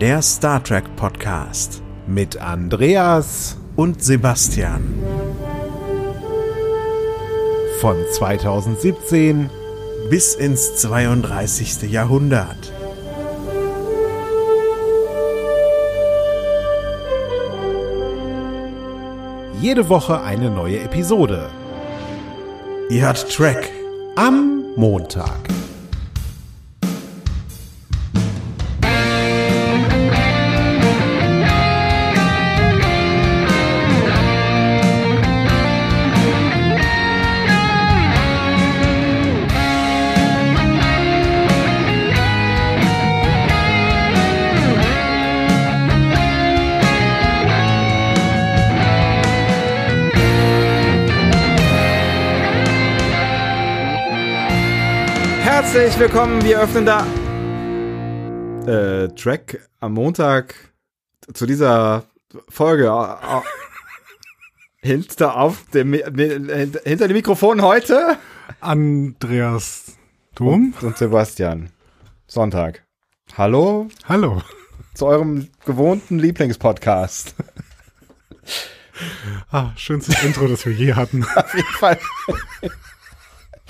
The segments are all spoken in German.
der Star Trek Podcast mit Andreas und Sebastian. Von 2017 bis ins 32. Jahrhundert. Jede Woche eine neue Episode. Ihr hört Track Am Montag. Herzlich willkommen, wir öffnen da äh, Track am Montag zu dieser Folge hinter auf dem hinter dem Mikrofon heute Andreas Dom und Sebastian Sonntag. Hallo Hallo. zu eurem gewohnten Lieblingspodcast. Ah, schönstes Intro, das wir je hatten. Auf jeden Fall.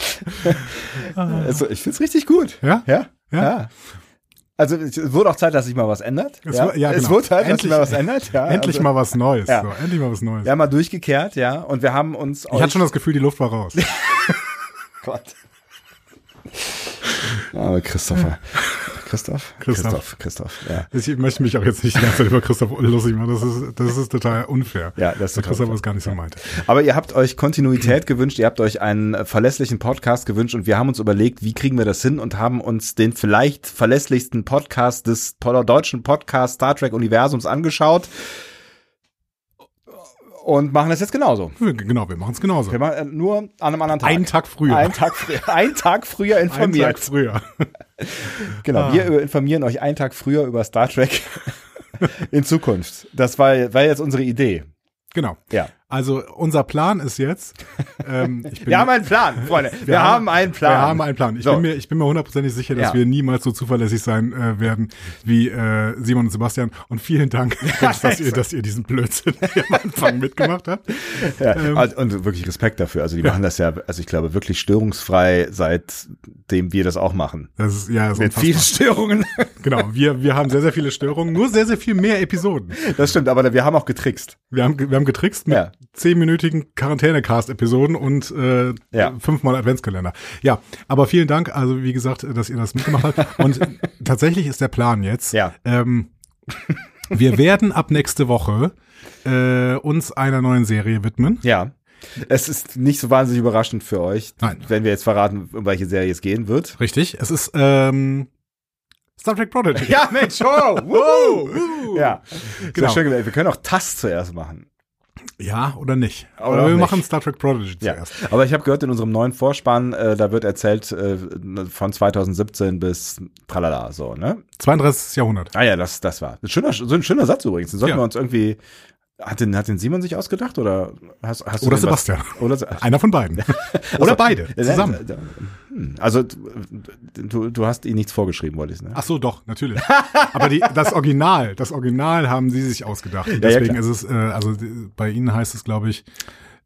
also, ich find's richtig gut. Ja? Ja? Ja. Also es wurde auch Zeit, dass sich mal was ändert. Es ja, Es genau. wurde Zeit, dass sich Endlich- mal was ändert. Ja, endlich also, mal was Neues. Ja. So, endlich mal was Neues. Wir haben mal durchgekehrt, ja, und wir haben uns ich hatte schon das Gefühl, die Luft war raus. Gott. Aber Christopher. Christoph? Christoph. Christoph, Christoph, ja. Ich möchte mich auch jetzt nicht die ganze Zeit über Christoph lustig machen. Das ist, das ist total unfair. Ja, das ist total Christoph es gar nicht so meinte. Aber ihr habt euch Kontinuität gewünscht, ihr habt euch einen verlässlichen Podcast gewünscht und wir haben uns überlegt, wie kriegen wir das hin und haben uns den vielleicht verlässlichsten Podcast des deutschen Podcast Star Trek Universums angeschaut und machen das jetzt genauso. Genau, wir machen es genauso. Wir machen äh, nur an einem anderen Tag. Einen Tag früher. Einen Tag früher, einen Tag früher Einen informiert. Tag früher. Genau, Ah. wir informieren euch einen Tag früher über Star Trek in Zukunft. Das war, war jetzt unsere Idee. Genau. Ja. Also unser Plan ist jetzt. Ähm, ich bin Wir haben einen Plan, Freunde. Wir, haben, einen Plan. Wir haben einen Plan. Ich So. bin mir, ich bin mir hundertprozentig sicher, dass Ja. wir niemals so zuverlässig sein äh, werden wie äh, Simon und Sebastian. Und vielen Dank, dass, ihr, dass ihr diesen Blödsinn am Anfang mitgemacht habt. Ja, Ähm, also, und wirklich Respekt dafür. Also die machen das ja, also ich glaube, wirklich störungsfrei, seitdem wir das auch machen. Das ist ja so Mit vielen Störungen. Genau, wir, wir haben sehr, sehr viele Störungen, nur sehr, sehr viel mehr Episoden. Das stimmt, aber wir haben auch getrickst. Wir haben, wir haben getrickst mit Ja. Zehnminütigen Quarantäne-Cast-Episoden und äh, Ja. fünfmal Adventskalender. Ja, aber vielen Dank, also wie gesagt, dass ihr das mitgemacht habt. Und tatsächlich ist der Plan jetzt, Ja. ähm, wir werden ab nächste Woche äh, uns einer neuen Serie widmen. Ja. Es ist nicht so wahnsinnig überraschend für euch, Nein. wenn wir jetzt verraten, um welche Serie es gehen wird. Richtig, es ist ähm, Star Trek Prodigy. Ja, Mensch, oh, wow. Ja, Genau. so schön. Wir können auch TAS zuerst machen. Ja, oder nicht. Oder Aber auch wir nicht. machen Star Trek Prodigy Ja, zuerst. aber ich habe gehört in unserem neuen Vorspann, äh, da wird erzählt äh, von 2017 bis tralala, so, ne? 32. Jahrhundert. Ah ja, das, das war. Ein schöner, so ein schöner Satz übrigens. Den sollten Ja. wir uns irgendwie. Hat den, hat den Simon sich ausgedacht oder hast, hast du Oder den was- Sebastian. Oder, Einer von beiden. Oder beide. Ja, Zusammen. äh, hm, Also du, du hast ihm nichts vorgeschrieben, wollte ich ne? Ach so, doch, natürlich. Aber die, das Original, das Original haben sie sich ausgedacht. Deswegen klar. ist es, äh, also bei ihnen heißt es, glaube ich,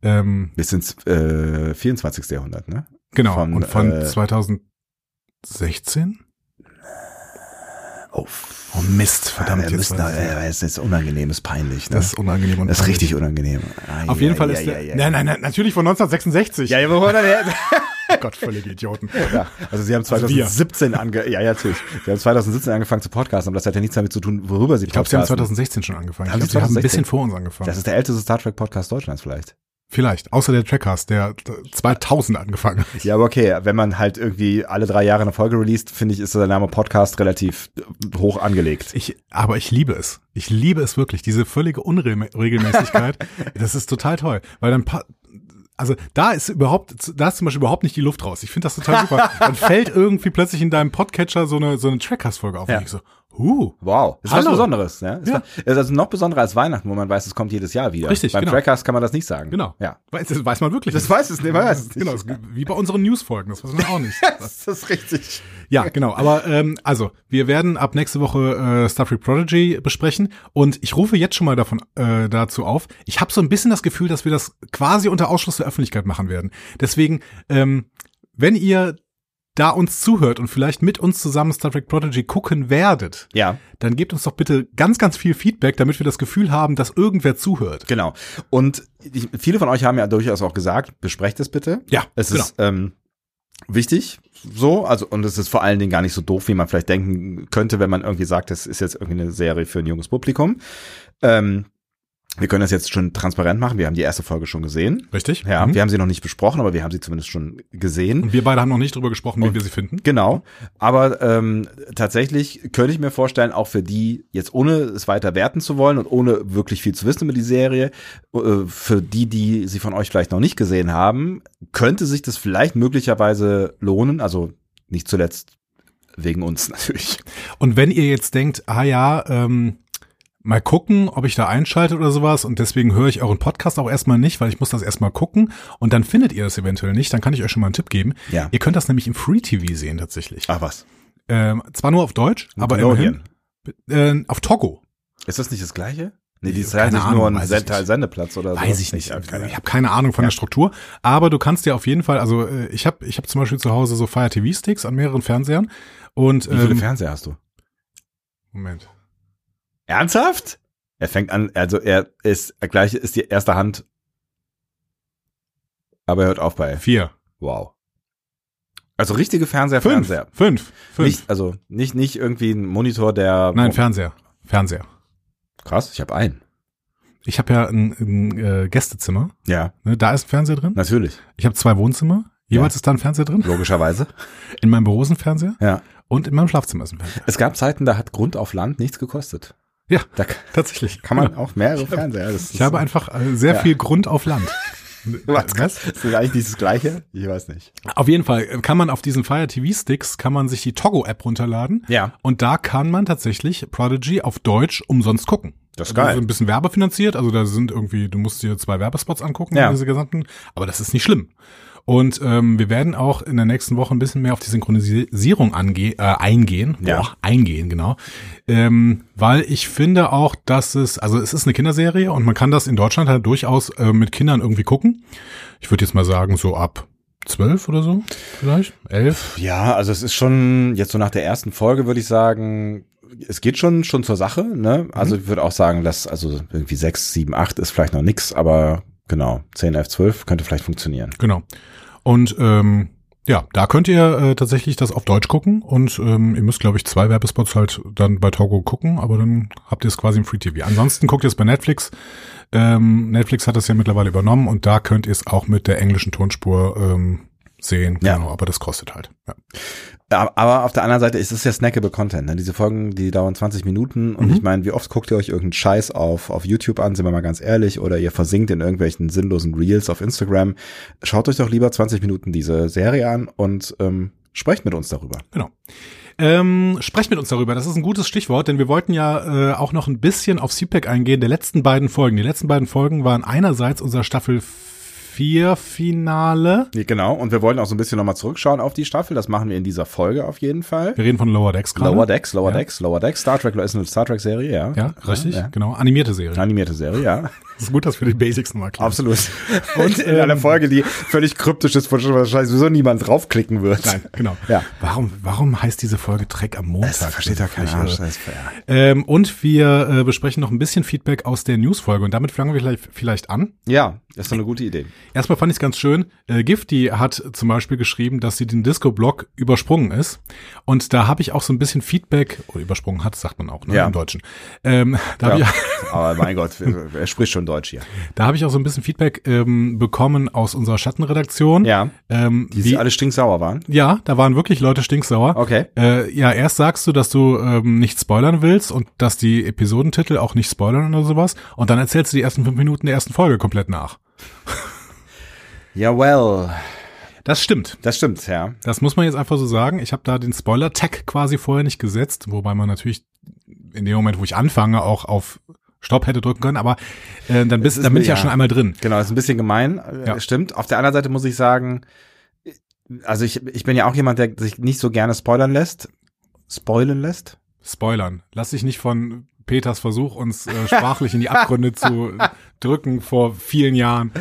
ähm, Bis ins äh, 24. Jahrhundert, ne? genau, Von, und von äh, 2016? Oh, Oh Mist, verdammt, wir jetzt müssen, äh, es ist unangenehm, ist peinlich. Ne? Das ist unangenehm und das ist richtig unangenehm. Ah, Auf ja, jeden Fall ja, ist ja, der, ja, nein, nein, nein, natürlich von 1966. Ja, ja, wo war der? Gott, völlige Idioten. Ja, also sie haben Also wir. 2017 ange ja, ja, natürlich. Sie haben 2017 angefangen zu podcasten, aber das hat ja nichts damit zu tun, worüber sie Ich glaube, sie haben podcasten. 2016 schon angefangen. Ich glaube, sie haben ein 2016? bisschen vor uns angefangen. Das ist der älteste Star Trek Podcast Deutschlands vielleicht. Vielleicht, außer der Trackcast, der 2000 angefangen hat. Ja, aber okay, wenn man halt irgendwie alle drei Jahre eine Folge released, finde ich, ist der Name Podcast relativ hoch angelegt. Ich, aber ich liebe es. Ich liebe es wirklich. Diese völlige Unregelmäßigkeit, das ist total toll. Weil dann, also da ist überhaupt, da ist zum Beispiel überhaupt nicht die Luft raus. Ich finde das total super. Dann fällt irgendwie plötzlich in deinem Podcatcher so eine, so eine Trackcast-Folge auf. Ja. Und ich so, Uh, Wow. Das ist was Hallo. Besonderes. Ja? Es Ja. ist also noch besonderer als Weihnachten, wo man weiß, es kommt jedes Jahr wieder. Richtig, Beim genau. Trackcast kann man das nicht sagen. genau. Ja. Weiß, das weiß man wirklich. Das nicht. weiß es nicht, man weiß es nicht. Genau, das ist wie bei unseren Newsfolgen, das weiß man auch nicht. Das ist richtig. Ja, genau. Aber ähm, also, wir werden ab nächste Woche äh, Star Trek Prodigy besprechen und ich rufe jetzt schon mal davon äh, dazu auf. Ich habe so ein bisschen das Gefühl, dass wir das quasi unter Ausschluss der Öffentlichkeit machen werden. Deswegen, ähm, wenn ihr da uns zuhört und vielleicht mit uns zusammen Star Trek Prodigy gucken werdet, Ja, dann gebt uns doch bitte ganz, ganz viel Feedback, damit wir das Gefühl haben, dass irgendwer zuhört. genau. Und ich, viele von euch haben ja durchaus auch gesagt, besprecht es bitte. Ja, Es genau. ist ähm, wichtig, so, also und es ist vor allen Dingen gar nicht so doof, wie man vielleicht denken könnte, wenn man irgendwie sagt, das ist jetzt irgendwie eine Serie für ein junges Publikum. Ähm, wir können das jetzt schon transparent machen. Wir haben die erste Folge schon gesehen. Richtig? Ja, Mhm. wir haben sie noch nicht besprochen, aber wir haben sie zumindest schon gesehen. Und wir beide haben noch nicht drüber gesprochen, wie wir sie finden. Genau, aber ähm, tatsächlich könnte ich mir vorstellen, auch für die, jetzt ohne es weiter werten zu wollen und ohne wirklich viel zu wissen über die Serie, äh, für die, die sie von euch vielleicht noch nicht gesehen haben, könnte sich das vielleicht möglicherweise lohnen, also nicht zuletzt wegen uns natürlich. Und wenn ihr jetzt denkt, ah ja, ähm, mal gucken, ob ich da einschalte oder sowas und deswegen höre ich euren Podcast auch erstmal nicht, weil ich muss das erstmal gucken und dann findet ihr das eventuell nicht, dann kann ich euch schon mal einen Tipp geben. Ja. Ihr könnt das nämlich im Free TV sehen tatsächlich. Ach was. Ähm, zwar nur auf Deutsch, aber Nickelodeon. immerhin äh, auf Togo. Ist das nicht das gleiche? Nee, die ist halt nicht nur ein weiß ich Send nicht. Sendeplatz oder so. Weiß ich nicht. Ich hab keine Ich habe keine Ahnung von der Struktur, aber du kannst dir auf jeden Fall, also äh, ich habe ich hab zum Beispiel zu Hause so Fire TV Sticks an mehreren Fernsehern und Wie viele ähm, Fernseher hast du? Moment. Ernsthaft? Er fängt an, also er ist, gleich ist die erste Hand, aber er hört auf bei. Vier. Wow. Also richtige Fernseher, Fünf. Fernseher. Fünf. Fünf. Nicht, also nicht, nicht irgendwie ein Monitor, der. Nein, Fernseher. Fernseher. Krass, ich habe einen. Ich habe ja ein, ein äh, Gästezimmer. Ja, Ne? Da ist ein Fernseher drin. natürlich. Ich habe zwei Wohnzimmer. Jeweils Ja. ist da ein Fernseher drin. Logischerweise. In meinem Büro ist ein Fernseher Ja. und in meinem Schlafzimmer ist ein Fernseher. Es gab Zeiten, da hat Grund auf Land nichts gekostet. Ja, Da tatsächlich. kann man Genau. auch mehrere Fernseher. Das Ich habe einfach äh, sehr Ja. viel Grund auf Land. Was? Ist das eigentlich dieses Gleiche? Ich weiß nicht. Auf jeden Fall äh, kann man auf diesen Fire TV Sticks kann man sich die Togo App runterladen. Ja. Und da kann man tatsächlich Prodigy auf Deutsch umsonst gucken. Das ist Also geil. so ein bisschen werbefinanziert, also da sind irgendwie, du musst dir zwei Werbespots angucken, Ja. diese gesamten, aber das ist nicht schlimm. Und ähm, wir werden auch in der nächsten Woche ein bisschen mehr auf die Synchronisierung ange äh, eingehen. Ja. Boah, eingehen, genau. Ähm, weil ich finde auch, dass es, also es ist eine Kinderserie und man kann das in Deutschland halt durchaus äh, mit Kindern irgendwie gucken. Ich würde jetzt mal sagen, so ab zwölf oder so, vielleicht? Elf? Ja, also es ist schon, jetzt so nach der ersten Folge würde ich sagen, es geht schon, schon zur Sache, ne? Also ich würde auch sagen, dass, also irgendwie sechs, sieben, acht ist vielleicht noch nix, aber genau, 10, 11, 12 könnte vielleicht funktionieren. Genau. Und ähm, ja, da könnt ihr äh, tatsächlich das auf Deutsch gucken und ähm, ihr müsst, glaube ich, zwei Werbespots halt dann bei Togo gucken, aber dann habt ihr es quasi im Free TV. Ansonsten guckt ihr es bei Netflix. Ähm, Netflix hat das ja mittlerweile übernommen und da könnt ihr es auch mit der englischen Tonspur ähm, sehen. Ja. Genau, aber das kostet halt. Ja. Aber auf der anderen Seite ist es ja snackable Content. Ne? Diese Folgen, die dauern 20 Minuten und Mhm. ich meine, wie oft guckt ihr euch irgendeinen Scheiß auf, auf YouTube an, sind wir mal ganz ehrlich, oder ihr versinkt in irgendwelchen sinnlosen Reels auf Instagram. Schaut euch doch lieber 20 Minuten diese Serie an und ähm, sprecht mit uns darüber. Genau. Ähm, sprecht mit uns darüber. Das ist ein gutes Stichwort, denn wir wollten ja äh, auch noch ein bisschen auf CPAC eingehen, der letzten beiden Folgen. Die letzten beiden Folgen waren einerseits unser Staffel 4 Finale. Ja, Genau, und wir wollen auch so ein bisschen nochmal zurückschauen auf die Staffel. Das machen wir in dieser Folge auf jeden Fall. Wir reden von Lower Decks gerade. Lower Decks, Lower Ja. Decks, Lower Decks. Star Trek ist eine Star Trek-Serie, ja. Ja, richtig, Ja. genau. Animierte Serie. Animierte Serie, ja. Das ist gut, dass wir die Basics nochmal klären. Absolut. Und in einer Folge, die völlig kryptisch ist, wo wahrscheinlich sowieso niemand draufklicken wird. Nein, genau. Ja. Warum, warum heißt diese Folge Trek am Montag? Das versteht ja kein Ich, Arsch. äh, Das. Ähm, und wir äh, besprechen noch ein bisschen Feedback aus der Newsfolge und damit fangen wir vielleicht, vielleicht an. Ja, das ist doch eine gute Idee. Erstmal fand ich es ganz schön. Äh, Gifty hat zum Beispiel geschrieben, dass sie den Disco-Block übersprungen ist. Und da habe ich auch so ein bisschen Feedback, oder übersprungen hat, sagt man auch, ne, Ja. im Deutschen. Ähm, da habe Ja. ich, Aber mein Gott, er spricht schon Deutsch hier. da hab ich auch so ein bisschen Feedback ähm, bekommen aus unserer Schattenredaktion. Ja. Ähm, Die wie, sie alle stinksauer waren. ja, da waren wirklich Leute stinksauer. Okay. Äh, ja, erst sagst du, dass du ähm, nicht spoilern willst und dass die Episodentitel auch nicht spoilern oder sowas. Und dann erzählst du die ersten fünf Minuten der ersten Folge komplett nach. Ja, well. Das stimmt. Das stimmt, ja. Das muss man jetzt einfach so sagen. Ich habe da den Spoiler-Tag quasi vorher nicht gesetzt, wobei man natürlich in dem Moment, wo ich anfange, auch auf Stopp hätte drücken können, aber äh, dann, bist, ist dann bin ich ja ja- schon einmal drin. Genau, ist ein bisschen gemein, äh, Ja. stimmt. Auf der anderen Seite muss ich sagen, also ich, ich bin ja auch jemand, der sich nicht so gerne spoilern lässt. Spoilen lässt? Spoilern. Lass dich nicht von Peters Versuch, uns äh, sprachlich in die Abgründe zu drücken vor vielen Jahren.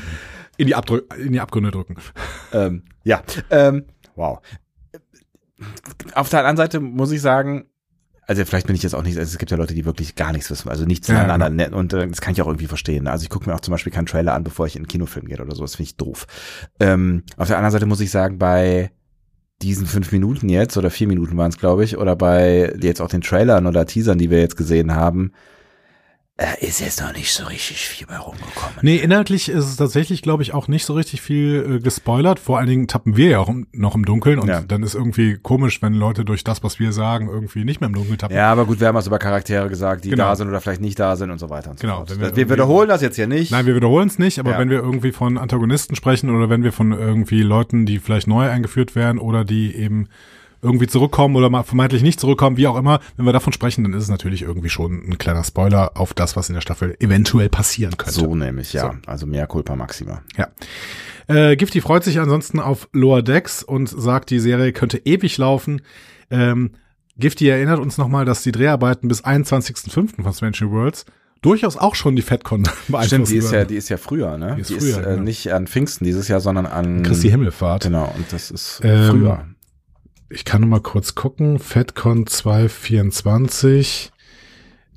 In die, Abdrü in die Abgründe drücken. Ähm, ja, ähm, wow. Auf der anderen Seite muss ich sagen, also vielleicht bin ich jetzt auch nicht, also es gibt ja Leute, die wirklich gar nichts wissen, also nichts Ja, voneinander ne- und äh, das kann ich auch irgendwie verstehen. Also ich gucke mir auch zum Beispiel keinen Trailer an, bevor ich in einen Kinofilm gehe oder so, das finde ich doof. Ähm, auf der anderen Seite muss ich sagen, bei diesen fünf Minuten jetzt oder vier Minuten waren es, glaube ich, oder bei jetzt auch den Trailern oder Teasern, die wir jetzt gesehen haben, ist jetzt noch nicht so richtig viel bei rumgekommen. Nee, inhaltlich ist es tatsächlich, glaube ich, auch nicht so richtig viel äh, gespoilert. Vor allen Dingen tappen wir ja auch im, noch im Dunkeln und Ja. dann ist irgendwie komisch, wenn Leute durch das, was wir sagen, irgendwie nicht mehr im Dunkeln tappen. Ja, aber gut, wir haben was über Charaktere gesagt, die Genau. da sind oder vielleicht nicht da sind und so weiter und so Genau, fort. Wir, wir wiederholen das jetzt hier nicht. Nein, wir wiederholen es nicht, aber Ja. wenn wir irgendwie von Antagonisten sprechen oder wenn wir von irgendwie Leuten, die vielleicht neu eingeführt werden oder die eben irgendwie zurückkommen oder mal vermeintlich nicht zurückkommen, wie auch immer, wenn wir davon sprechen, dann ist es natürlich irgendwie schon ein kleiner Spoiler auf das, was in der Staffel eventuell passieren könnte. so nämlich, ja. Also mehr Culpa Maxima. Ja. Äh, Gifty freut sich ansonsten auf Lower Decks und sagt, die Serie könnte ewig laufen. Ähm, Gifty erinnert uns nochmal, dass die Dreharbeiten bis 21.05. von Strange New Worlds durchaus auch schon die FedCon beeinflussen Stimmt, die ist ja, die ist ja früher, ne? Die ist die früher, ist äh, genau. nicht an Pfingsten dieses Jahr, sondern an Christi Himmelfahrt. Genau, und das ist Ähm, früher. Ich kann noch mal kurz gucken. FedCon 224,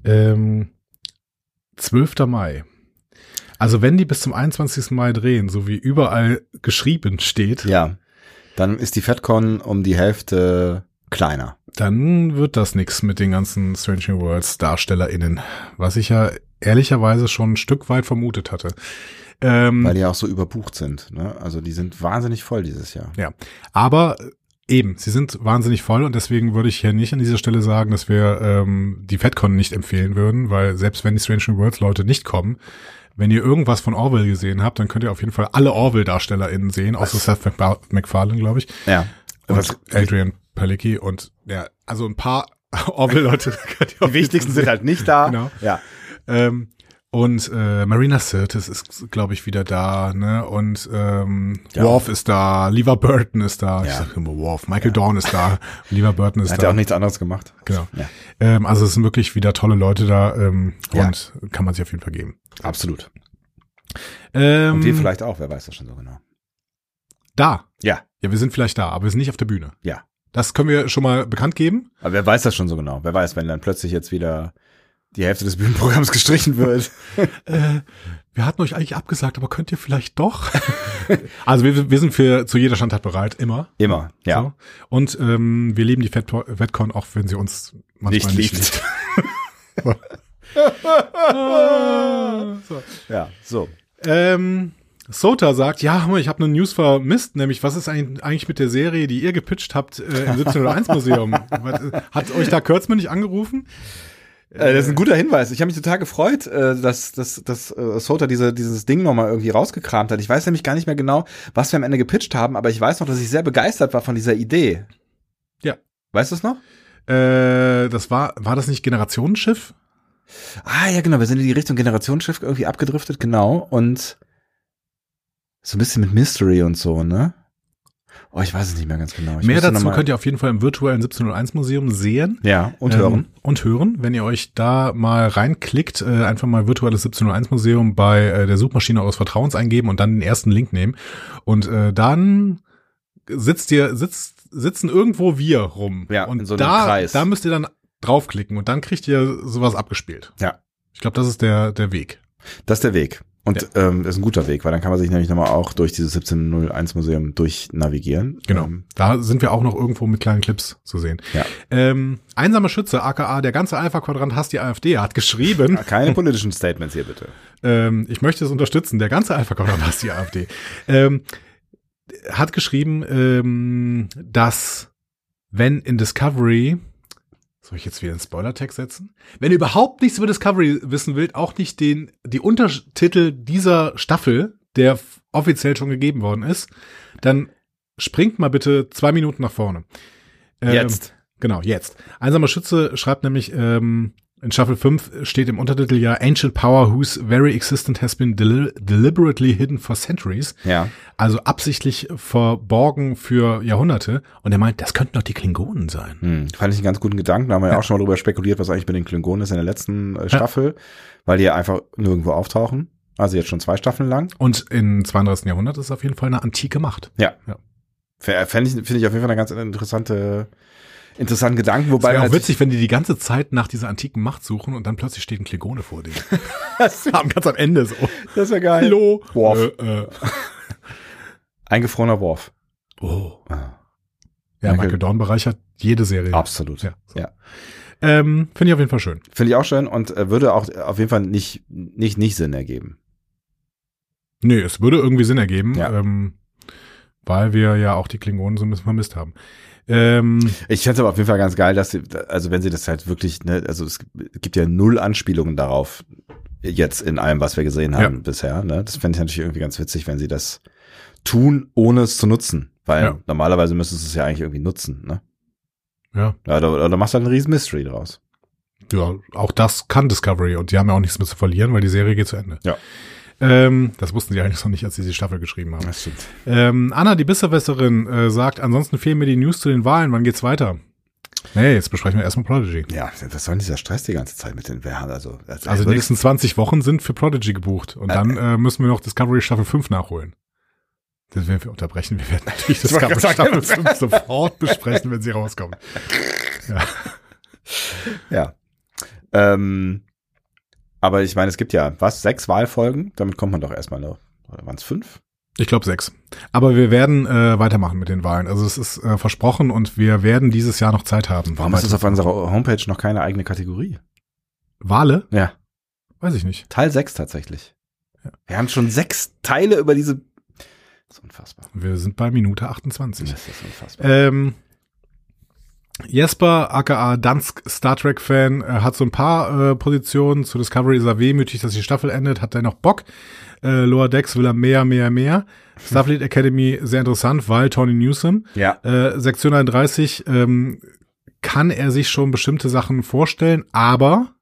ähm, 12. Mai. Also wenn die bis zum 21. Mai drehen, so wie überall geschrieben steht, Ja. Dann ist die FedCon um die Hälfte kleiner. dann wird das nix mit den ganzen Strange New Worlds DarstellerInnen, was ich ja ehrlicherweise schon ein Stück weit vermutet hatte. Ähm, Weil die ja auch so überbucht sind. Ne? Also die sind wahnsinnig voll dieses Jahr. Ja, aber eben, sie sind wahnsinnig voll und deswegen würde ich hier nicht an dieser Stelle sagen, dass wir ähm, die FedCon nicht empfehlen würden, weil selbst wenn die Strange New Worlds Leute nicht kommen, wenn ihr irgendwas von Orville gesehen habt, dann könnt ihr auf jeden Fall alle Orville-DarstellerInnen sehen, außer Seth MacFar- MacFarlane, glaube ich, Ja. und Was, Adrian Palicki und ja, also ein paar Orville-Leute. könnt ihr auf die wichtigsten sind halt nicht da. Genau. Ja. Ähm, und äh, Marina Sirtis ist, glaube ich, wieder da, ne? Und ähm, Ja. Worf ist da, Lever Burton ist da. Ich Ja. sag immer Worf. Michael Dawn ist da, Lever Burton ist Hat da. ja auch nichts anderes gemacht. Genau. Ja. Ähm, also es sind wirklich wieder tolle Leute da ähm, Ja. und kann man sich auf jeden Fall geben. Absolut. Ähm, Und wir vielleicht auch, wer weiß das schon so genau. da. Ja. Ja, wir sind vielleicht da, aber wir sind nicht auf der Bühne. Ja. Das können wir schon mal bekannt geben. Aber wer weiß das schon so genau? Wer weiß, wenn dann plötzlich jetzt wieder die Hälfte des Bühnenprogramms gestrichen wird. Äh, wir hatten euch eigentlich abgesagt, aber könnt ihr vielleicht doch? also wir, wir sind für zu jeder Standart bereit, immer. Immer, ja. So. Und ähm, wir lieben die VetCon, auch wenn sie uns manchmal Nicht nicht, liebt. so. Ja, so. ähm, Sota sagt, ja, ich habe eine News vermisst, nämlich was ist eigentlich mit der Serie, die ihr gepitcht habt äh, im 1701 Museum? Äh, Hat euch da Kurtzman nicht angerufen? Äh, das ist ein guter Hinweis. Ich habe mich total gefreut, äh, dass, dass, dass äh, Sota diese, dieses Ding nochmal irgendwie rausgekramt hat. Ich weiß nämlich gar nicht mehr genau, was wir am Ende gepitcht haben, aber ich weiß noch, dass ich sehr begeistert war von dieser Idee. Ja. Weißt du es noch? Äh, das war, war das nicht Generationenschiff? Ah, ja, genau. Wir sind in die Richtung Generationsschiff irgendwie abgedriftet, genau. Und so ein bisschen mit Mystery und so, ne? Oh, ich weiß es nicht mehr ganz genau. Ich Mehr dazu könnt ihr auf jeden Fall im virtuellen 1701 Museum sehen. Ja, und Ähm, hören. Und hören, wenn ihr euch da mal reinklickt, äh, einfach mal virtuelles 1701 Museum bei äh, der Suchmaschine eures Vertrauens eingeben und dann den ersten Link nehmen. Und äh, dann sitzt ihr, sitzt, sitzen irgendwo wir rum. Ja, und in so einem da, Kreis. da müsst ihr dann draufklicken und dann kriegt ihr sowas abgespielt. Ja. Ich glaube, das ist der, der Weg. Das ist der Weg. Und ähm, das ist ein guter Weg, weil dann kann man sich nämlich nochmal auch durch dieses 1701 Museum durchnavigieren. Genau. Ähm, Da sind wir auch noch irgendwo mit kleinen Clips zu sehen. Ja. Ähm, einsamer Schütze, aka der ganze Alpha-Quadrant hasst die AfD, hat geschrieben, keine politischen Statements hier bitte. ähm, ich möchte es unterstützen, der ganze Alpha-Quadrant hasst die AfD, ähm, hat geschrieben, ähm, dass wenn in Discovery, soll ich jetzt wieder einen Spoiler-Text setzen? Wenn ihr überhaupt nichts über Discovery wissen wollt, auch nicht den, die Untertitel dieser Staffel, der offiziell schon gegeben worden ist, dann springt mal bitte zwei Minuten nach vorne. Ähm, Jetzt. Genau, jetzt. Einsamer Schütze schreibt nämlich, ähm, in Staffel 5 steht im Untertitel ja Ancient Power whose very existence has been deli deliberately hidden for centuries. Ja. Also absichtlich verborgen für Jahrhunderte. Und er meint, das könnten doch die Klingonen sein. Hm, fand ich einen ganz guten Gedanken. Da haben wir ja auch schon mal drüber spekuliert, was eigentlich mit den Klingonen ist in der letzten äh, Staffel, weil die ja einfach nirgendwo auftauchen. Also jetzt schon zwei Staffeln lang. Und im 32. Jahrhundert ist auf jeden Fall eine antike Macht. Ja. Ja. F- Fänd ich, finde ich auf jeden Fall eine ganz interessante, interessanten Gedanken, Es wobei wäre auch natürlich- witzig, wenn die die ganze Zeit nach dieser antiken Macht suchen und dann plötzlich steht ein Klingone vor denen. Am ganz am Ende so. das wäre geil. Hallo. Worf. Äh, äh. Eingefrorener Worf. Oh. Ah, Ja, Michael- Michael Dorn bereichert jede Serie. absolut. Ja. ja. Ähm, Finde ich auf jeden Fall schön. Finde ich auch schön und äh, würde auch auf jeden Fall nicht, nicht, nicht Sinn ergeben. Nee, es würde irgendwie Sinn ergeben, Ja. ähm, weil wir ja auch die Klingonen so ein bisschen vermisst haben. Ähm, Ich fände es aber auf jeden Fall ganz geil, dass sie, also wenn sie das halt wirklich, ne, also es gibt ja null Anspielungen darauf, jetzt in allem, was wir gesehen haben Ja. bisher. Ne? Das fände ich natürlich irgendwie ganz witzig, wenn sie das tun, ohne es zu nutzen. Weil Ja. normalerweise müsstest du es ja eigentlich irgendwie nutzen, ne? ja, Ja, oder, oder machst du halt einen riesen Mystery draus. ja, auch das kann Discovery und die haben ja auch nichts mehr zu verlieren, weil die Serie geht zu Ende. Ja. Ähm, das wussten sie eigentlich noch nicht, als sie die Staffel geschrieben haben. Das stimmt. Ähm, Anna, die Besserwisserin, äh, sagt, ansonsten fehlen mir die News zu den Wahlen. Wann geht's weiter? Nee, jetzt besprechen wir erstmal Prodigy. Ja, was soll denn dieser Stress die ganze Zeit mit den Wehren? Also, also, Also die nächsten 20 Wochen sind für Prodigy gebucht. Und dann äh, müssen wir noch Discovery Staffel 5 nachholen. Das werden wir unterbrechen. Wir werden natürlich Ich wollte Discovery Staffel sagen. 5 sofort besprechen, wenn sie rauskommt. Ja. Ähm, aber ich meine, es gibt ja, was, sechs Wahlfolgen? Damit kommt man doch erstmal noch. Oder waren es fünf? Ich glaube sechs. Aber wir werden äh, weitermachen mit den Wahlen. Also es ist äh, versprochen und wir werden dieses Jahr noch Zeit haben. Warum ist es auf unserer Homepage noch keine eigene Kategorie? Wale? Ja. Weiß ich nicht. Teil 6 tatsächlich. Wir haben schon sechs Teile über diese. Das ist unfassbar. Wir sind bei Minute 28. Das ist unfassbar. Ähm, Jesper, aka Dansk Star Trek Fan, äh, hat so ein paar äh, Positionen. Zu Discovery ist er wehmütig, dass die Staffel endet. Hat er noch Bock? Äh, Lower Decks will er mehr, mehr, mehr. Starfleet Academy sehr interessant, weil Tony Newsom. ja. Äh, Sektion 31 ähm, kann er sich schon bestimmte Sachen vorstellen, aber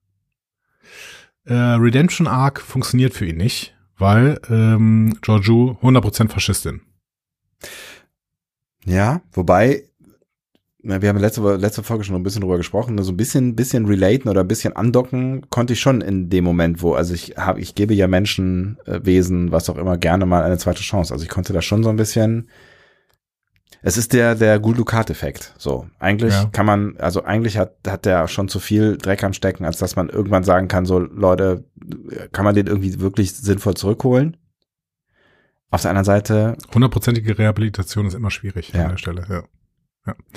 äh, Redemption Arc funktioniert für ihn nicht, weil ähm, Georgiou 100% Faschistin. Ja, wobei, na, wir haben letzte, letzte Folge schon ein bisschen drüber gesprochen, so ein bisschen, bisschen relaten oder ein bisschen andocken konnte ich schon in dem Moment, wo, also ich habe, ich gebe ja Menschen, äh, Wesen, was auch immer, gerne mal eine zweite Chance. Also ich konnte da schon so ein bisschen, es ist der, der Gul-Dukat-Effekt. So. Eigentlich Ja. kann man, also eigentlich hat, hat der schon zu viel Dreck am Stecken, als dass man irgendwann sagen kann, so, Leute, kann man den irgendwie wirklich sinnvoll zurückholen? Auf der anderen Seite, Hundertprozentige Rehabilitation ist immer schwierig Ja. an der Stelle. Ja.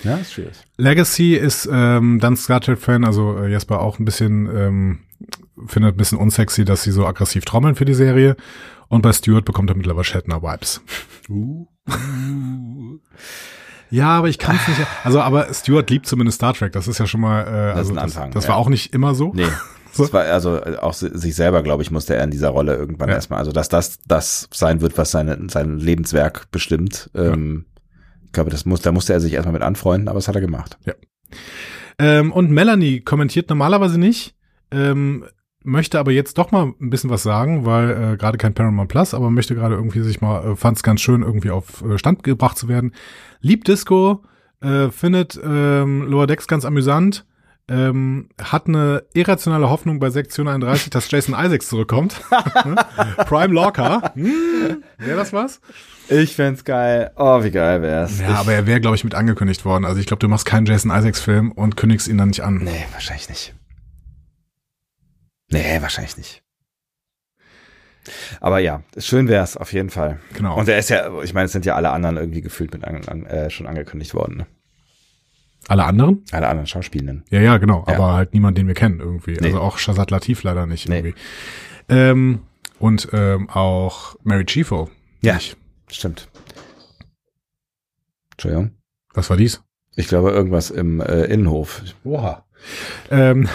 Ja, ist schwierig. Legacy ist ähm, dann Star Trek-Fan, also äh, Jesper auch ein bisschen, ähm, findet ein bisschen unsexy, dass sie so aggressiv trommeln für die Serie. Und bei Stuart bekommt er mittlerweile Shatner-Vibes. Ja, aber ich kann es nicht. Also, aber Stuart liebt zumindest Star Trek. Das ist ja schon mal. Äh, ist also ein das, Anfang, das ja. war auch nicht immer so. Nee. So. Das war also auch si- sich selber, glaube ich, musste er in dieser Rolle irgendwann Ja. erstmal, also dass das das sein wird, was seine, sein Lebenswerk bestimmt. Ähm, ich glaube, das muss, da musste er sich erstmal mit anfreunden, aber das hat er gemacht. Ähm, und Melanie kommentiert normalerweise nicht, ähm, möchte aber jetzt doch mal ein bisschen was sagen, weil äh, gerade kein Paramount Plus, aber möchte gerade irgendwie sich mal, äh, fand es ganz schön, irgendwie auf äh, Stand gebracht zu werden. Liebt Disco, äh, findet ähm, Lower Decks ganz amüsant, ähm, hat eine irrationale Hoffnung bei Sektion 31, dass Jason Isaacs zurückkommt. Prime Lorca. Hm, Wäre das was? Ich fänd's geil. Oh, wie geil wär's. Ja, aber er wäre, glaube ich, mit angekündigt worden. Also ich glaube, du machst keinen Jason Isaacs-Film und kündigst ihn dann nicht an. Nee, wahrscheinlich nicht. Nee, wahrscheinlich nicht. Aber ja, schön wär's auf jeden Fall. Genau. Und er ist ja, ich meine, es sind ja alle anderen irgendwie gefühlt mit an, an, äh, schon angekündigt worden. Ne? Alle anderen? Alle anderen Schauspielenden. Ja, ja, genau. Ja. Aber halt niemand, den wir kennen irgendwie. Nee. Also auch Shazad Latif leider nicht Nee. irgendwie. Ähm, und ähm, auch Mary Chiefo. Ja. Nicht. Stimmt. Entschuldigung. Was war dies? Ich glaube, irgendwas im äh, Innenhof. Oha. Ähm,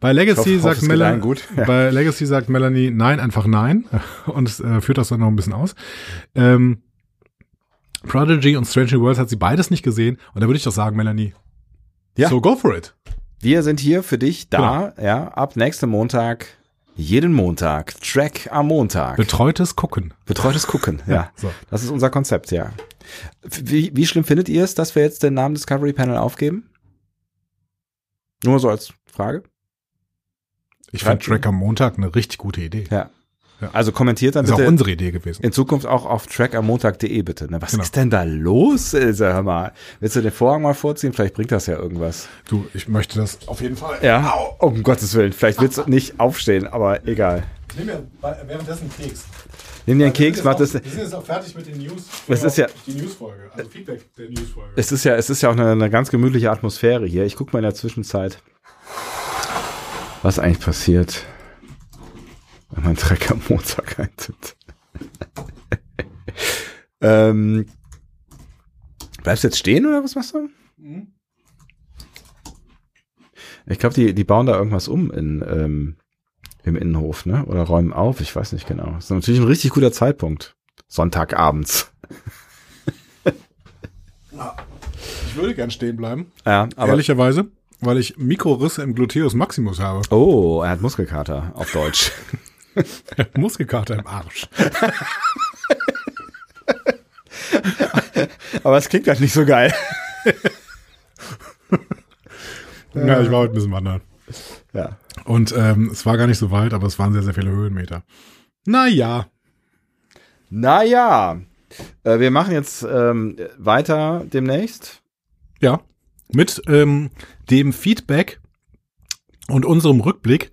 bei Legacy hoffe, sagt es Melanie. Ja. bei Legacy sagt Melanie nein, einfach nein und äh, führt das dann noch ein bisschen aus. Ähm, Prodigy und Strange New Worlds hat sie beides nicht gesehen. Und da würde ich doch sagen, Melanie. Ja. So go for it. Wir sind hier für dich da, ja, ab nächsten Montag, jeden Montag, Track am Montag. Betreutes Gucken. Betreutes Gucken, ja. So. Das ist unser Konzept, ja. Wie, wie schlimm findet ihr es, dass wir jetzt den Namen Discovery Panel aufgeben? Nur so als Frage. Ich finde Track am Montag eine richtig gute Idee. Ja. Ja. Also kommentiert dann Ist auch bitte unsere Idee gewesen. in Zukunft auch auf trackammontag.de bitte. Ne? Was Genau. ist denn da los, Ilse? Hör mal. Willst du den Vorhang mal vorziehen? Vielleicht bringt das ja irgendwas. Du, ich möchte das auf jeden Fall. Ja. Um Gottes Willen. Vielleicht willst du nicht aufstehen, aber egal. Nehme ja währenddessen einen Keks. Nimm dir einen Keks, mach das. Wir sind jetzt auch fertig mit den News. Es ist ja- Die Newsfolge, also Feedback der Newsfolge. Es ist ja, es ist ja auch eine, eine ganz gemütliche Atmosphäre hier. Ich gucke mal in der Zwischenzeit, was eigentlich passiert, wenn man Dreck am Montag eintippt. ähm, bleibst du jetzt stehen oder was machst du? Mhm. Ich glaube, die, die bauen da irgendwas um in, ähm, im Innenhof, ne? Oder räumen auf, ich weiß nicht genau. Das ist natürlich ein richtig guter Zeitpunkt. Sonntagabends. Ich würde gern stehen bleiben. Ja, aber. Ehrlicherweise, weil ich Mikrorisse im Gluteus Maximus habe. Oh, er hat Muskelkater auf Deutsch. Muskelkater im Arsch. Aber es klingt halt nicht so geil. Ja, ich war heute ein bisschen wandern. Ja. Und ähm, es war gar nicht so weit, aber es waren sehr, sehr viele Höhenmeter. Naja. Naja, äh, wir machen jetzt ähm, weiter demnächst. Ja. Mit ähm, dem Feedback und unserem Rückblick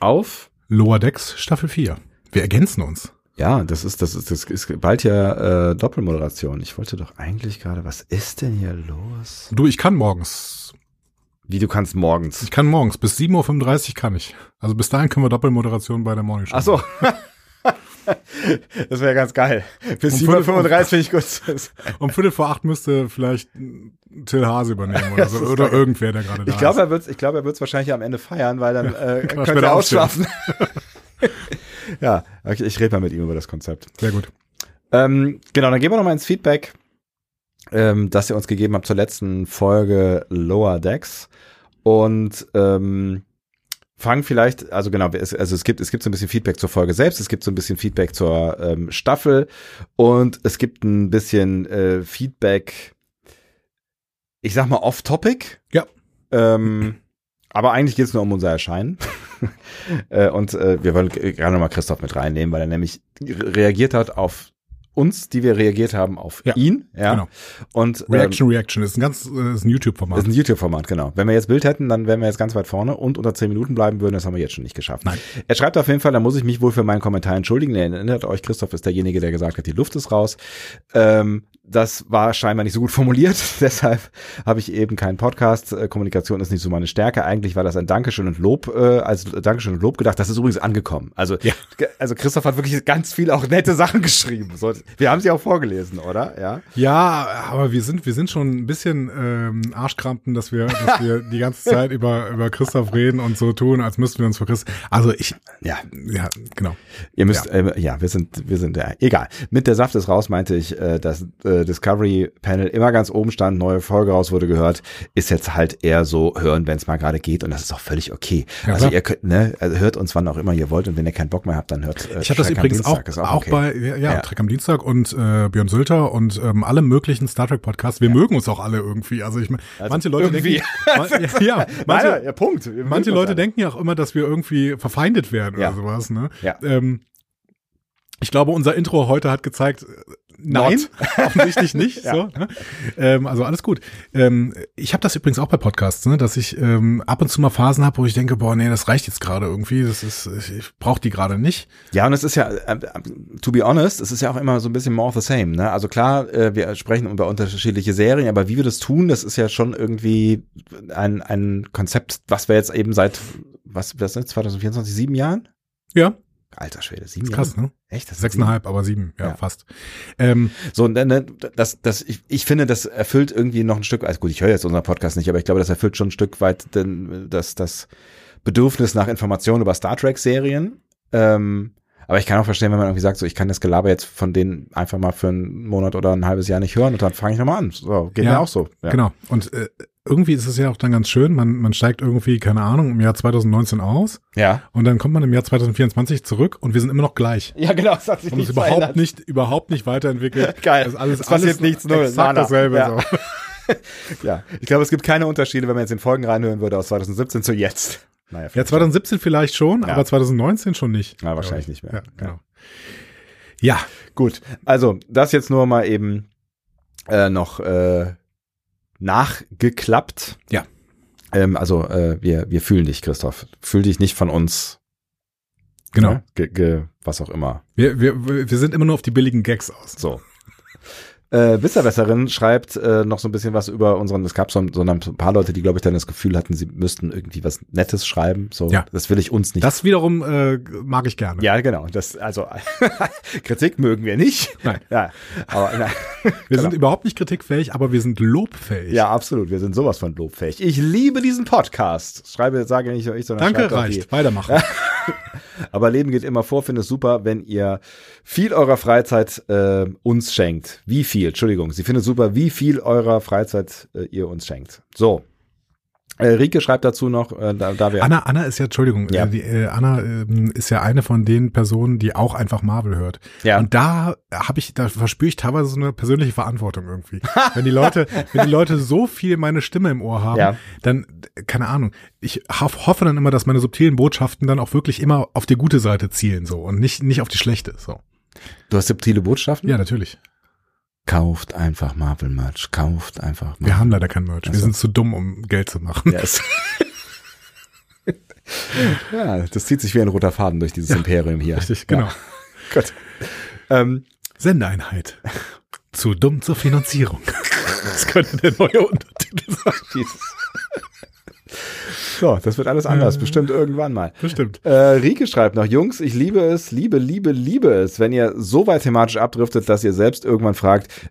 Auf. Lower Decks Staffel 4. Wir ergänzen uns. Ja, das ist, das ist, das ist bald ja äh, Doppelmoderation. Ich wollte doch eigentlich gerade, was ist denn hier los? Du, ich kann morgens. Wie du kannst morgens. Ich kann morgens. Bis 7.35 Uhr kann ich. Also bis dahin können wir Doppelmoderation bei der Morning Show. Ach so. das wäre ganz geil. Bis Um Viertel- 7.35 finde ich gut. Um Viertel vor acht müsste vielleicht Till Hase übernehmen oder so. Oder irgendwer, der gerade da Ich glaube, ist. er wird, ich glaube, er wird's wahrscheinlich am Ende feiern, weil dann äh, könnte er ausschlafen. ja, okay, ich rede mal mit ihm über das Konzept. Sehr gut. Ähm, genau, dann gehen wir noch mal ins Feedback, ähm, das ihr uns gegeben habt zur letzten Folge Lower Decks. Und ähm, fangen vielleicht, also genau, es, also es gibt, es gibt so ein bisschen Feedback zur Folge selbst, es gibt so ein bisschen Feedback zur ähm, Staffel und es gibt ein bisschen äh, Feedback, ich sag mal off-topic. Ja. Ähm, aber eigentlich geht es nur um unser Erscheinen. äh, und äh, wir wollen gerne nochmal Christoph mit reinnehmen, weil er nämlich reagiert hat auf uns, die wir reagiert haben auf Ja, ihn. Ja. genau. Und ähm, Reaction, Reaction ist ein ganz äh, ist ein YouTube-Format. das ist ein YouTube-Format, genau. Wenn wir jetzt Bild hätten, dann wären wir jetzt ganz weit vorne und unter 10 Minuten bleiben würden. Das haben wir jetzt schon nicht geschafft. Nein. Er schreibt auf jeden Fall, da muss ich mich wohl für meinen Kommentar entschuldigen. Er erinnert euch, Christoph ist derjenige, der gesagt hat, die Luft ist raus. Ähm, das war scheinbar nicht so gut formuliert. Deshalb habe ich eben keinen Podcast. Äh, Kommunikation ist nicht so meine Stärke. Eigentlich war das ein Dankeschön und Lob, äh, als Dankeschön und Lob gedacht. Das ist übrigens angekommen. Also, Ja. also Christoph hat wirklich ganz viel auch nette Sachen geschrieben. Wir haben sie auch vorgelesen, oder? Ja. Ja, aber wir sind, wir sind schon ein bisschen ähm, Arschkrampen, dass wir, dass wir die ganze Zeit über, über Christoph reden und so tun, als müssten wir uns für Christoph. Also ich, Ja. ja, genau. Ihr müsst, ja, äh, ja wir sind, wir sind, ja, egal. Mit der Saft ist raus meinte ich, äh, dass äh, Discovery Panel immer ganz oben stand, neue Folge raus wurde gehört, ist jetzt halt eher so hören, wenn es mal gerade geht und das ist auch völlig okay. Ja, also klar. ihr könnt, ne, also hört uns wann auch immer ihr wollt und wenn ihr keinen Bock mehr habt, dann hört. Äh, Ich habe das übrigens auch, Dienstag, ist auch, okay. bei ja, ja, Ja. Trek am Dienstag und äh, Björn Sülter und ähm, alle möglichen Star Trek Podcasts. Wir mögen uns auch alle irgendwie. Also ich meine, manche Leute irgendwie. denken, ja, ja, manche, Nein, ja, Punkt. Wir manche Leute denken ja auch immer, dass wir irgendwie verfeindet werden Ja. oder sowas. Ne? Ja. Ähm, ich glaube, unser Intro heute hat gezeigt, äh, nein, offensichtlich nicht. Ja. so, ne? ähm, also alles gut. Ähm, ich habe das übrigens auch bei Podcasts, ne? dass ich ähm, ab und zu mal Phasen habe, wo ich denke, boah, nee, das reicht jetzt gerade irgendwie. Das ist, ich, ich brauche die gerade nicht. Ja, und es ist ja, äh, äh, to be honest, es ist ja auch immer so ein bisschen more of the same. Ne? Also klar, äh, wir sprechen über unterschiedliche Serien, aber wie wir das tun, das ist ja schon irgendwie ein, ein Konzept, was wir jetzt eben seit, was, was ist 2024, sieben Jahren? Ja, Alter Schwede, sieben krass, Jahre? ne? Echt? Das Sechseinhalb, aber sieben, ja, Ja. fast. Ähm, So, ne, ne, das, das, ich, ich finde, das erfüllt irgendwie noch ein Stück, also gut, ich höre jetzt unseren Podcast nicht, aber ich glaube, das erfüllt schon ein Stück weit denn, das, das Bedürfnis nach Informationen über Star Trek-Serien. Ähm, Aber ich kann auch verstehen, wenn man irgendwie sagt, so ich kann das Gelaber jetzt von denen einfach mal für einen Monat oder ein halbes Jahr nicht hören und dann fange ich nochmal an. So, geht Ja, mir auch so. Ja. Genau. Und äh, irgendwie ist es ja auch dann ganz schön, man, man steigt irgendwie, keine Ahnung, im Jahr 2019 aus Ja. und dann kommt man im Jahr 2024 zurück und wir sind immer noch gleich. Ja, genau, es hat sich Und ist überhaupt nicht, überhaupt nicht weiterentwickelt. Geil. Das ist alles, Es passiert alles nichts, null, Exakt dasselbe. Ja. So. Ja, ich glaube, es gibt keine Unterschiede, wenn man jetzt in Folgen reinhören würde aus 2017 zu jetzt. Naja, Ja, vielleicht 2017 vielleicht schon, Ja. aber 2019 schon nicht. Ja, wahrscheinlich nicht mehr. Ja, genau. Ja, Gut, also das jetzt nur mal eben äh, noch äh, nachgeklappt. Ja. Ähm, also äh, wir, wir fühlen dich, Christoph. Fühl dich nicht von uns. genau. Ne? Ge, ge, was auch immer. Wir, wir, wir sind immer nur auf die billigen Gags aus. So. Äh, Wisserwässerin schreibt äh, noch so ein bisschen was über unseren, es gab so, so ein paar Leute, die, glaube ich, dann das Gefühl hatten, sie müssten irgendwie was Nettes schreiben. So, Ja. das will ich uns nicht. Das wiederum äh, mag ich gerne. ja, genau. Das, also Kritik mögen wir nicht. Nein. Ja, aber na, Wir genau. sind überhaupt nicht kritikfähig, aber wir sind lobfähig. Ja, absolut. Wir sind sowas von lobfähig. Ich liebe diesen Podcast. Schreibe, sage nicht ich, sondern Danke, reicht. die. Weitermachen. Aber Leben geht immer vor. Finde es super, wenn ihr viel eurer Freizeit äh, uns schenkt. Wie viel? Entschuldigung. Sie findet super, wie viel eurer Freizeit äh, ihr uns schenkt. So. Äh, Rike schreibt dazu noch, äh, da, da wir Anna, Anna ist ja, Entschuldigung, Ja. äh, die, äh, Anna ähm, ist ja eine von den Personen, die auch einfach Marvel hört. Ja. Und da habe ich, da verspüre ich teilweise so eine persönliche Verantwortung irgendwie. wenn die Leute, wenn die Leute so viel meine Stimme im Ohr haben, Ja. dann, äh, keine Ahnung, ich hoff, hoffe dann immer, dass meine subtilen Botschaften dann auch wirklich immer auf die gute Seite zielen so und nicht, nicht auf die schlechte. So. du hast subtile Botschaften? Ja, natürlich. Kauft einfach Marvel Merch. Kauft einfach Marvel. Wir haben leider kein Merch. Ach Wir sind zu dumm, um Geld zu machen. Yes. ja, das zieht sich wie ein roter Faden durch dieses Imperium hier. Richtig, genau. Ja. Gut. Ähm, Sendeeinheit. Zu dumm zur Finanzierung. Das könnte der neue Untertitel sein. Jesus. So, das wird alles anders, bestimmt irgendwann mal. Bestimmt. Äh, Rike schreibt noch, Jungs, ich liebe es, liebe, liebe, liebe es, wenn ihr so weit thematisch abdriftet, dass ihr selbst irgendwann fragt,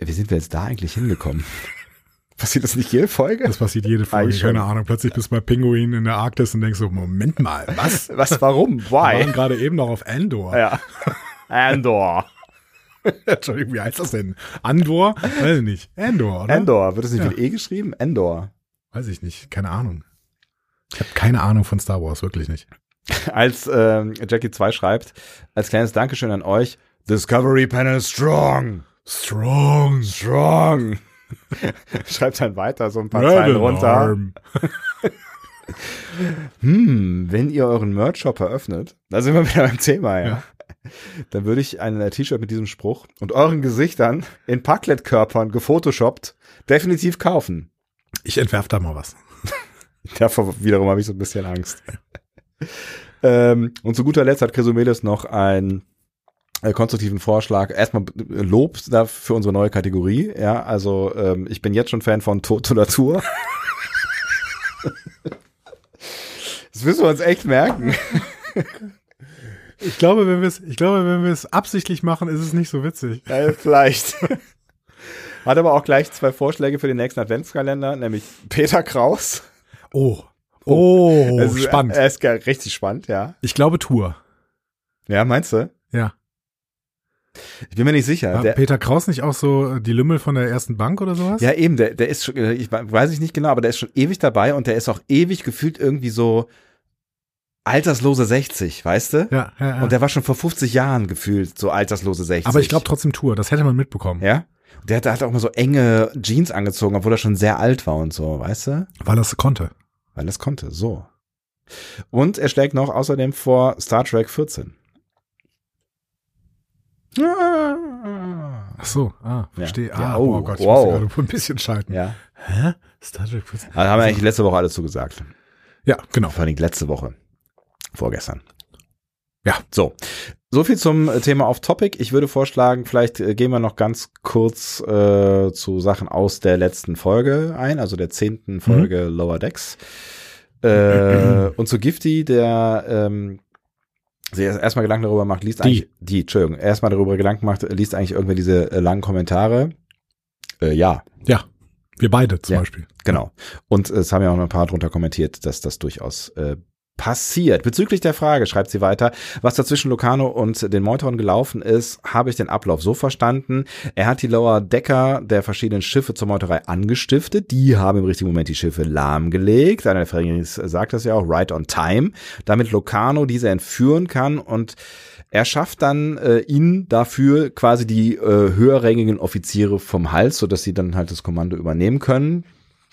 wie sind wir jetzt da eigentlich hingekommen? Passiert das nicht jede Folge? Das passiert jede Folge, Eigentlich schon. keine Ahnung. Plötzlich bist du bei Pinguin in der Arktis und denkst so, Moment mal, was? Was, warum? Wir waren Why? gerade eben noch auf Andor. Ja. Andor. Entschuldigung, wie heißt das denn? Andor? Weiß ich nicht. Andor, oder? Endor. Wird das nicht Ja. mit E geschrieben? Endor. Weiß ich nicht. Keine Ahnung. Ich habe keine Ahnung von Star Wars, wirklich nicht. Als ähm, Jackie 2 schreibt, als kleines Dankeschön an euch, Discovery Panel strong. Strong. Strong. Schreibt dann weiter so ein paar Zeilen Rebel runter. Hm, wenn ihr euren Merch-Shop eröffnet, da sind wir wieder beim Thema, ja. Ja. Dann würde ich ein äh, T-Shirt mit diesem Spruch und euren Gesichtern in Parklet-Körpern gefotoshoppt definitiv kaufen. Ich entwerf da mal was. Davor wiederum habe ich so ein bisschen Angst. ähm, und zu guter Letzt hat Chrysomedes noch einen äh, konstruktiven Vorschlag. Erstmal äh, Lob für unsere neue Kategorie. Ja, also ähm, ich bin jetzt schon Fan von Tod oder Tour. Das müssen wir uns echt merken. Ich glaube, wenn wir es, ich glaube, wenn wir es absichtlich machen, ist es nicht so witzig. Ja, vielleicht. Hat aber auch gleich zwei Vorschläge für den nächsten Adventskalender, nämlich Peter Kraus. Oh. Oh, Es ist- spannend. Er ist richtig spannend, ja. Ich glaube Tour. Ja, meinst du? Ja. Ich bin mir nicht sicher. War Der, Peter Kraus nicht auch so die Lümmel von der ersten Bank oder sowas? ja, eben, der, der ist schon, ich weiß ich nicht genau, aber der ist schon ewig dabei und der ist auch ewig gefühlt irgendwie so alterslose 60, weißt du? Ja, ja, ja. Und der war schon vor 50 Jahren gefühlt so alterslose 60. Aber ich glaube trotzdem Tour, das hätte man mitbekommen. Ja? Der hat, der hat auch mal so enge Jeans angezogen, obwohl er schon sehr alt war und so, weißt du? Weil er es konnte. Weil es konnte, so. Und er schlägt noch außerdem vor Star Trek 14. Ach so, ah, verstehe. Ja. Ah, Oh, oh Gott, ich wow. musste gerade ein bisschen schalten. Ja. Hä? Star Trek 14? Also haben wir eigentlich letzte Woche alles zugesagt. Ja, genau. Vor allem letzte Woche. Vorgestern. Ja. So. So viel zum äh, Thema auf Topic. Ich würde vorschlagen, vielleicht äh, gehen wir noch ganz kurz äh, zu Sachen aus der letzten Folge ein, also der zehnten Folge Lower Decks. Äh, und zu Gifty, der ähm, sich erst- erstmal Gedanken darüber macht, liest Die. eigentlich, die, Entschuldigung, erstmal darüber Gedanken macht, liest eigentlich irgendwer diese äh, langen Kommentare. Äh, ja, Ja, wir beide zum Ja. Beispiel. Genau. Und es haben ja auch noch ein paar drunter kommentiert, dass das durchaus äh, passiert. Bezüglich der Frage, schreibt sie weiter, was dazwischen Locarno und den Meuteron gelaufen ist, habe ich den Ablauf so verstanden. Er hat die Lower Decker der verschiedenen Schiffe zur Meuterei angestiftet. Die haben im richtigen Moment die Schiffe lahmgelegt. Einer der Ferris sagt das ja auch, right on time, damit Locarno diese entführen kann und er schafft dann äh, ihn dafür quasi die äh, höherrangigen Offiziere vom Hals, so dass sie dann halt das Kommando übernehmen können.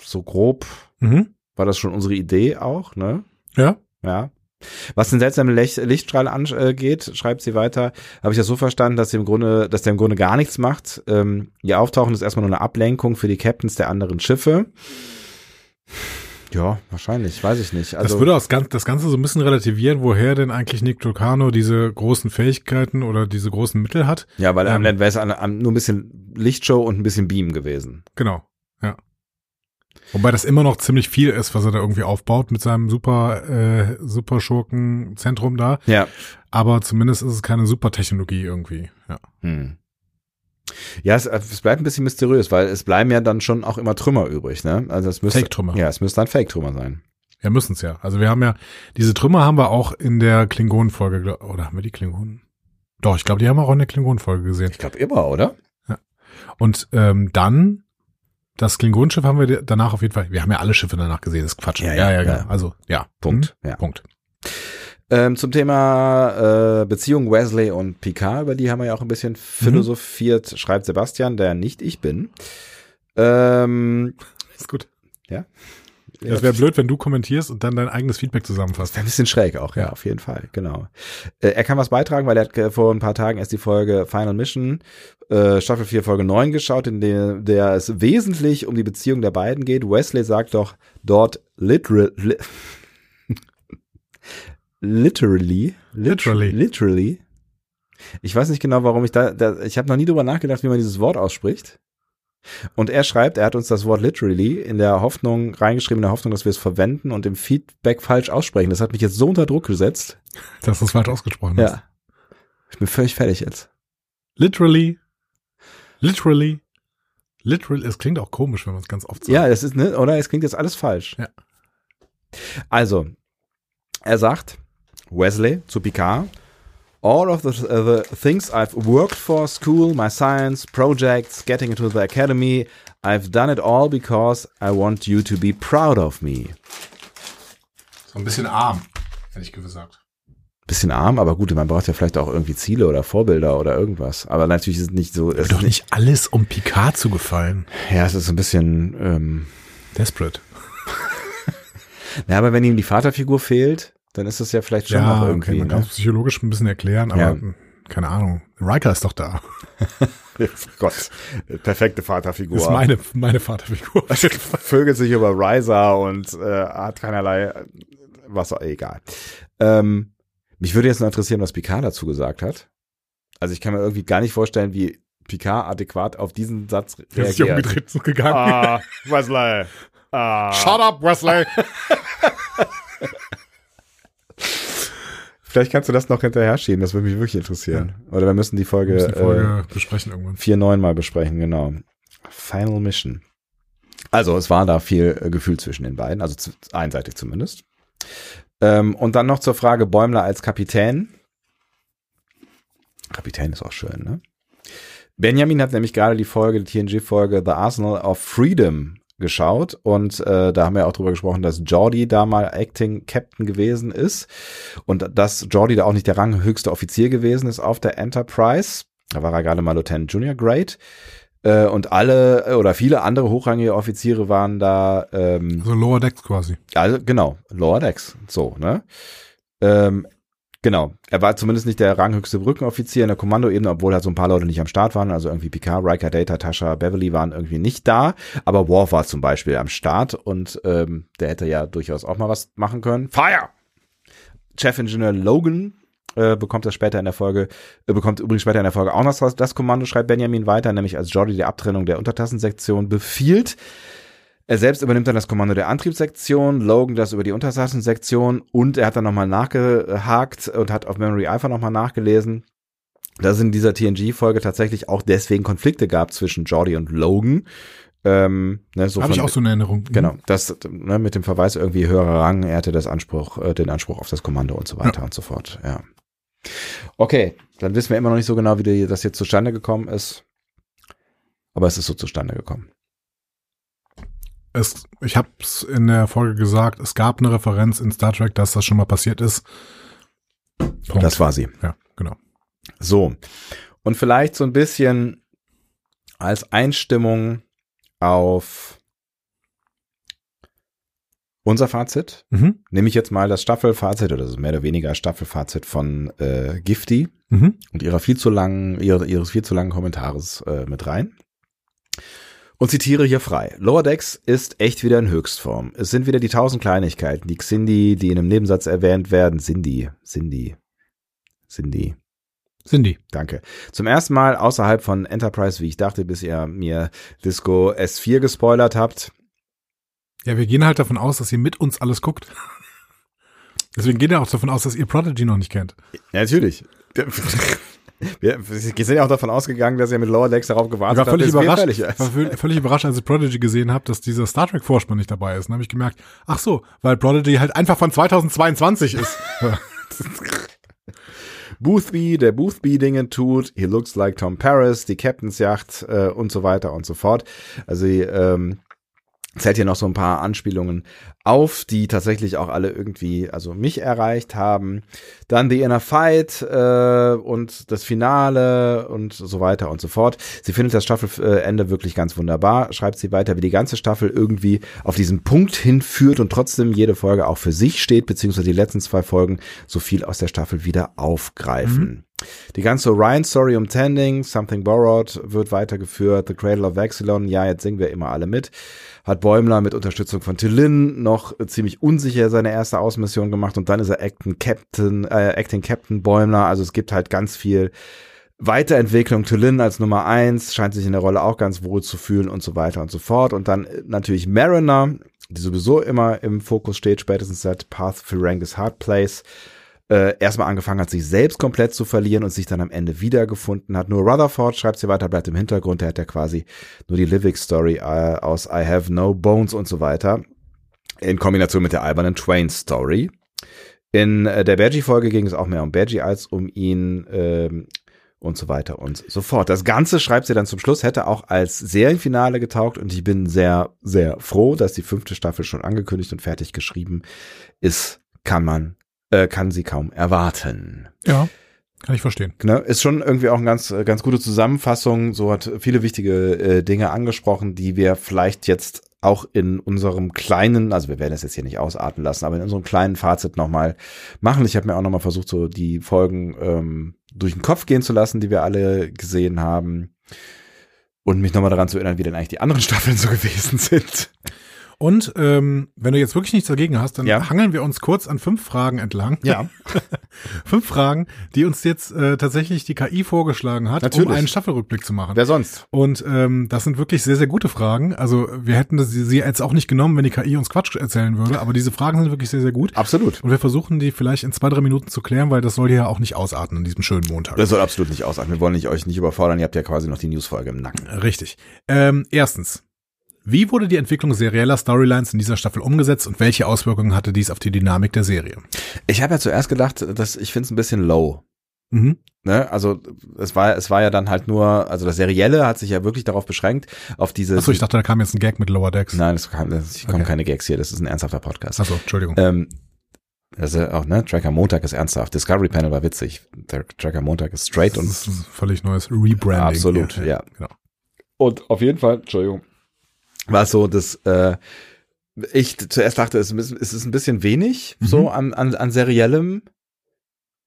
So grob Mhm. war das schon unsere Idee auch, ne? Ja. Ja. Was den seltsamen Lech Lichtstrahl angeht, schreibt sie weiter, habe ich das so verstanden, dass sie im Grunde, dass der im Grunde gar nichts macht. Ähm, ihr Auftauchen ist erstmal nur eine Ablenkung für die Captains der anderen Schiffe. Ja, wahrscheinlich, weiß ich nicht. das Also, würde das Ganze, das Ganze so ein bisschen relativieren, woher denn eigentlich Nick Lucano diese großen Fähigkeiten oder diese großen Mittel hat. ja, weil am ähm, ähm, wäre es nur ein bisschen Lichtshow und ein bisschen Beam gewesen. Genau. Wobei das immer noch ziemlich viel ist, was er da irgendwie aufbaut mit seinem super, äh, super Schurken-Zentrum da. Ja. Aber zumindest ist es keine Supertechnologie irgendwie. Ja. Hm. Ja, es, es bleibt ein bisschen mysteriös, weil es bleiben ja dann schon auch immer Trümmer übrig, ne? Also es müsste Fake-Trümmer. Ja, es müsste ein Fake-Trümmer sein. Ja, müssen es ja. Also wir haben ja, diese Trümmer haben wir auch in der Klingonen-Folge, oder haben wir die Klingonen? Doch, ich glaube, die haben wir auch in der Klingonen-Folge gesehen. Ich glaube immer, oder? Und ähm, dann, das Klingonenschiff haben wir danach auf jeden Fall, wir haben ja alle Schiffe danach gesehen, das ist Quatsch. Ja, ja, genau. ja. Also, ja. Punkt. Hm? Ja. Punkt. Ähm, zum Thema äh, Beziehung Wesley und Picard, über die haben wir ja auch ein bisschen philosophiert, schreibt Sebastian, der nicht ich bin. Ähm, Ist gut. Ja. Das wäre blöd, wenn du kommentierst und dann dein eigenes Feedback zusammenfasst. Ein bisschen schräg auch, ja, Ja. auf jeden Fall, genau. Äh, er kann was beitragen, weil er hat äh, vor ein paar Tagen erst die Folge Final Mission, äh, Staffel 4, Folge 9 geschaut, in der, der es wesentlich um die Beziehung der beiden geht. Wesley sagt doch dort literal, li literally, Literally. literally. Ich weiß nicht genau, warum ich da, da ich habe noch nie drüber nachgedacht, wie man dieses Wort ausspricht. Und er schreibt, er hat uns das Wort literally in der Hoffnung reingeschrieben, in der Hoffnung, dass wir es verwenden und im Feedback falsch aussprechen. Das hat mich jetzt so unter Druck gesetzt. Dass das falsch ausgesprochen ist. Ja. Ich bin völlig fertig jetzt. Literally. Literally. Literally. Es klingt auch komisch, wenn man es ganz oft sagt. Ja, es ist, ne, oder? Es klingt jetzt alles falsch. Ja. Also, er sagt, Wesley zu Picard, all of the, uh, the things I've worked for, school, my science, projects, getting into the academy, I've done it all because I want you to be proud of me. So ein bisschen arm, hätte ich gesagt. Bisschen arm, aber gut, man braucht ja vielleicht auch irgendwie Ziele oder Vorbilder oder irgendwas. Aber natürlich ist es nicht so, es Doch ist nicht alles, um Picard zu gefallen. ja, es ist ein bisschen, ähm, Desperate. ja, aber wenn ihm die Vaterfigur fehlt, dann ist das ja vielleicht schon ja, auch irgendwie, okay, man kann ne? es psychologisch ein bisschen erklären, aber Ja. keine Ahnung. Riker ist doch da. Gott, perfekte Vaterfigur. Ist meine, meine Vaterfigur. Vögelt sich über Riser und äh, hat keinerlei was egal. Ähm, mich würde jetzt noch interessieren, was Picard dazu gesagt hat. Also ich kann mir irgendwie gar nicht vorstellen, wie Picard adäquat auf diesen Satz Der ist sich reagiert. umgedreht und gegangen. Ah, Wesley. Ah. Shut up, Wesley. Vielleicht kannst du das noch hinterher schieben, das würde mich wirklich interessieren. Oder wir müssen die Folge, müssen die Folge besprechen irgendwann. äh, 4-9 mal besprechen, genau. Final Mission. Also es war da viel äh, Gefühl zwischen den beiden, also zu, einseitig zumindest. Ähm, und dann noch zur Frage Bäumler als Kapitän. Kapitän ist auch schön, ne? Benjamin hat nämlich gerade die Folge, die TNG-Folge The Arsenal of Freedom geschaut und äh, da haben wir auch drüber gesprochen, dass Jordi da mal Acting Captain gewesen ist und dass Jordi da auch nicht der ranghöchste Offizier gewesen ist auf der Enterprise. Da war er gerade mal Lieutenant Junior Grade. Äh, und alle äh, oder viele andere hochrangige Offiziere waren da ähm, Also Lower Decks quasi. also genau, Lower Decks, so, ne? Ähm, genau, er war zumindest nicht der ranghöchste Brückenoffizier in der Kommandoebene, obwohl halt so ein paar Leute nicht am Start waren, also irgendwie Picard, Riker, Data, Tasha, Beverly waren irgendwie nicht da, aber Worf war zum Beispiel am Start und ähm, der hätte ja durchaus auch mal was machen können. Fire! Chefingenieur Logan äh, bekommt das später in der Folge, äh, bekommt übrigens später in der Folge auch noch das, das Kommando, schreibt Benjamin weiter, nämlich als Jordi die Abtrennung der Untertassensektion befiehlt. Er selbst übernimmt dann das Kommando der Antriebssektion, Logan das über die Untertassensektion und er hat dann nochmal nachgehakt und hat auf Memory Alpha nochmal nachgelesen, dass es in dieser TNG-Folge tatsächlich auch deswegen Konflikte gab zwischen Jordi und Logan. Ähm, ne, so Habe ich auch so eine Erinnerung. Mhm. Genau, das ne, mit dem Verweis irgendwie höherer Rang, er hatte das Anspruch, äh, den Anspruch auf das Kommando und so weiter und so fort. Ja. Okay, dann wissen wir immer noch nicht so genau, wie die, das jetzt zustande gekommen ist. Aber es ist so zustande gekommen. Es, ich habe es in der Folge gesagt, es gab eine Referenz in Star Trek, dass das schon mal passiert ist. Punkt. Das war sie. ja, genau. So. Und vielleicht so ein bisschen als Einstimmung auf unser Fazit. Mhm. Nehme ich jetzt mal das Staffelfazit oder ist mehr oder weniger Staffelfazit von äh, Gifty. Mhm. und ihrer viel zu langen, ihre, ihres viel zu langen Kommentares äh, mit rein. Und zitiere hier frei. Lower Decks ist echt wieder in Höchstform. Es sind wieder die tausend Kleinigkeiten, die Xindi, die in einem Nebensatz erwähnt werden. Cindy, Cindy, Cindy. Cindy. Danke. Zum ersten Mal außerhalb von Enterprise, wie ich dachte, bis ihr mir Disco S4 gespoilert habt. Ja, wir gehen halt davon aus, dass ihr mit uns alles guckt. Deswegen gehen wir auch davon aus, dass ihr Prodigy noch nicht kennt. Ja, natürlich. Wir wir sind ja auch davon ausgegangen, dass ihr mit Lower Decks darauf Ich gewartet war habt, völlig bis wir überrascht, fertig ist. war völ- völlig überrascht, als ich Prodigy gesehen habe, dass dieser Star Trek Vorspann nicht dabei ist. Dann habe ich gemerkt, ach so, weil Prodigy halt einfach von 2022 ist. Boothby, der Boothby Dinge tut, he looks like Tom Paris, die Captain's Yacht äh, und so weiter und so fort. Also ähm, zählt hier noch so ein paar Anspielungen auf, die tatsächlich auch alle irgendwie, also mich erreicht haben. Dann The Inner Fight äh, und das Finale und so weiter und so fort. Sie findet das Staffelende wirklich ganz wunderbar, schreibt sie weiter, wie die ganze Staffel irgendwie auf diesen Punkt hinführt und trotzdem jede Folge auch für sich steht, beziehungsweise die letzten zwei Folgen so viel aus der Staffel wieder aufgreifen. Die ganze Orion-Story um Tending, Something Borrowed wird weitergeführt, The Cradle of Vexilon, ja, jetzt singen wir immer alle mit. Hat Bäumler mit Unterstützung von Tillin noch ziemlich unsicher seine erste Außenmission gemacht und dann ist er Acting Captain, äh, Acting Captain Bäumler. Also es gibt halt ganz viel Weiterentwicklung. Tillin als Nummer eins scheint sich in der Rolle auch ganz wohl zu fühlen und so weiter und so fort. Und dann äh, natürlich Mariner, die sowieso immer im Fokus steht, spätestens seit Path for Rangus Hard Place äh, erstmal angefangen hat, sich selbst komplett zu verlieren und sich dann am Ende wiedergefunden hat. Nur Rutherford schreibt sie weiter, bleibt im Hintergrund. Der hat ja quasi nur die Living Story äh, aus I Have No Bones und so weiter. In Kombination mit der albernen Twain Story. In äh, der Badgie-Folge ging es auch mehr um Badgie als um ihn ähm, und so weiter und so fort. Das Ganze schreibt sie dann zum Schluss, hätte auch als Serienfinale getaugt und ich bin sehr, sehr froh, dass die fünfte Staffel schon angekündigt und fertig geschrieben ist. Kann man äh, kann sie kaum erwarten. ja, kann ich verstehen. Ne? Ist schon irgendwie auch eine ganz, äh, ganz gute Zusammenfassung. So hat viele wichtige äh, Dinge angesprochen, die wir vielleicht jetzt auch in unserem kleinen, also wir werden es jetzt hier nicht ausarten lassen, aber in unserem kleinen Fazit nochmal machen. Ich habe mir auch nochmal versucht, so die Folgen ähm, durch den Kopf gehen zu lassen, die wir alle gesehen haben. Und mich nochmal daran zu erinnern, wie denn eigentlich die anderen Staffeln so gewesen sind. Und ähm, wenn du jetzt wirklich nichts dagegen hast, dann Ja. hangeln wir uns kurz an fünf Fragen entlang. Ja. fünf Fragen, die uns jetzt äh, tatsächlich die KI vorgeschlagen hat, Natürlich. um einen Staffelrückblick zu machen. Wer sonst? Und ähm, das sind wirklich sehr, sehr gute Fragen. Also wir hätten das, sie jetzt auch nicht genommen, wenn die KI uns Quatsch erzählen würde, aber diese Fragen sind wirklich sehr, sehr gut. Absolut. Und wir versuchen die vielleicht in zwei, drei Minuten zu klären, weil das soll ja auch nicht ausarten an diesem schönen Montag. Das soll absolut nicht ausatmen. Wir wollen nicht, euch nicht überfordern. Ihr habt ja quasi noch die Newsfolge im Nacken. Richtig. Ähm, erstens. Wie wurde die Entwicklung serieller Storylines in dieser Staffel umgesetzt und welche Auswirkungen hatte dies auf die Dynamik der Serie? Ich habe ja zuerst gedacht, dass ich finde es ein bisschen low. Mhm. Ne? Also es war, es war ja dann halt nur, also das Serielle hat sich ja wirklich darauf beschränkt, auf diese. Achso, ich dachte, da kam jetzt ein Gag mit Lower Decks. Nein, es kam, es kommen Okay. keine Gags hier, das ist ein ernsthafter Podcast. Achso, Entschuldigung. Ähm, also auch, ne, Tracker Montag ist ernsthaft. Discovery Panel war witzig. Der Tracker Montag ist straight und das ist ein völlig neues Rebranding. Absolut, hier. ja. Genau. Und auf jeden Fall, Entschuldigung, war es so, dass äh, ich zuerst dachte, es ist, ein bisschen wenig Mhm. so an, an, an seriellem,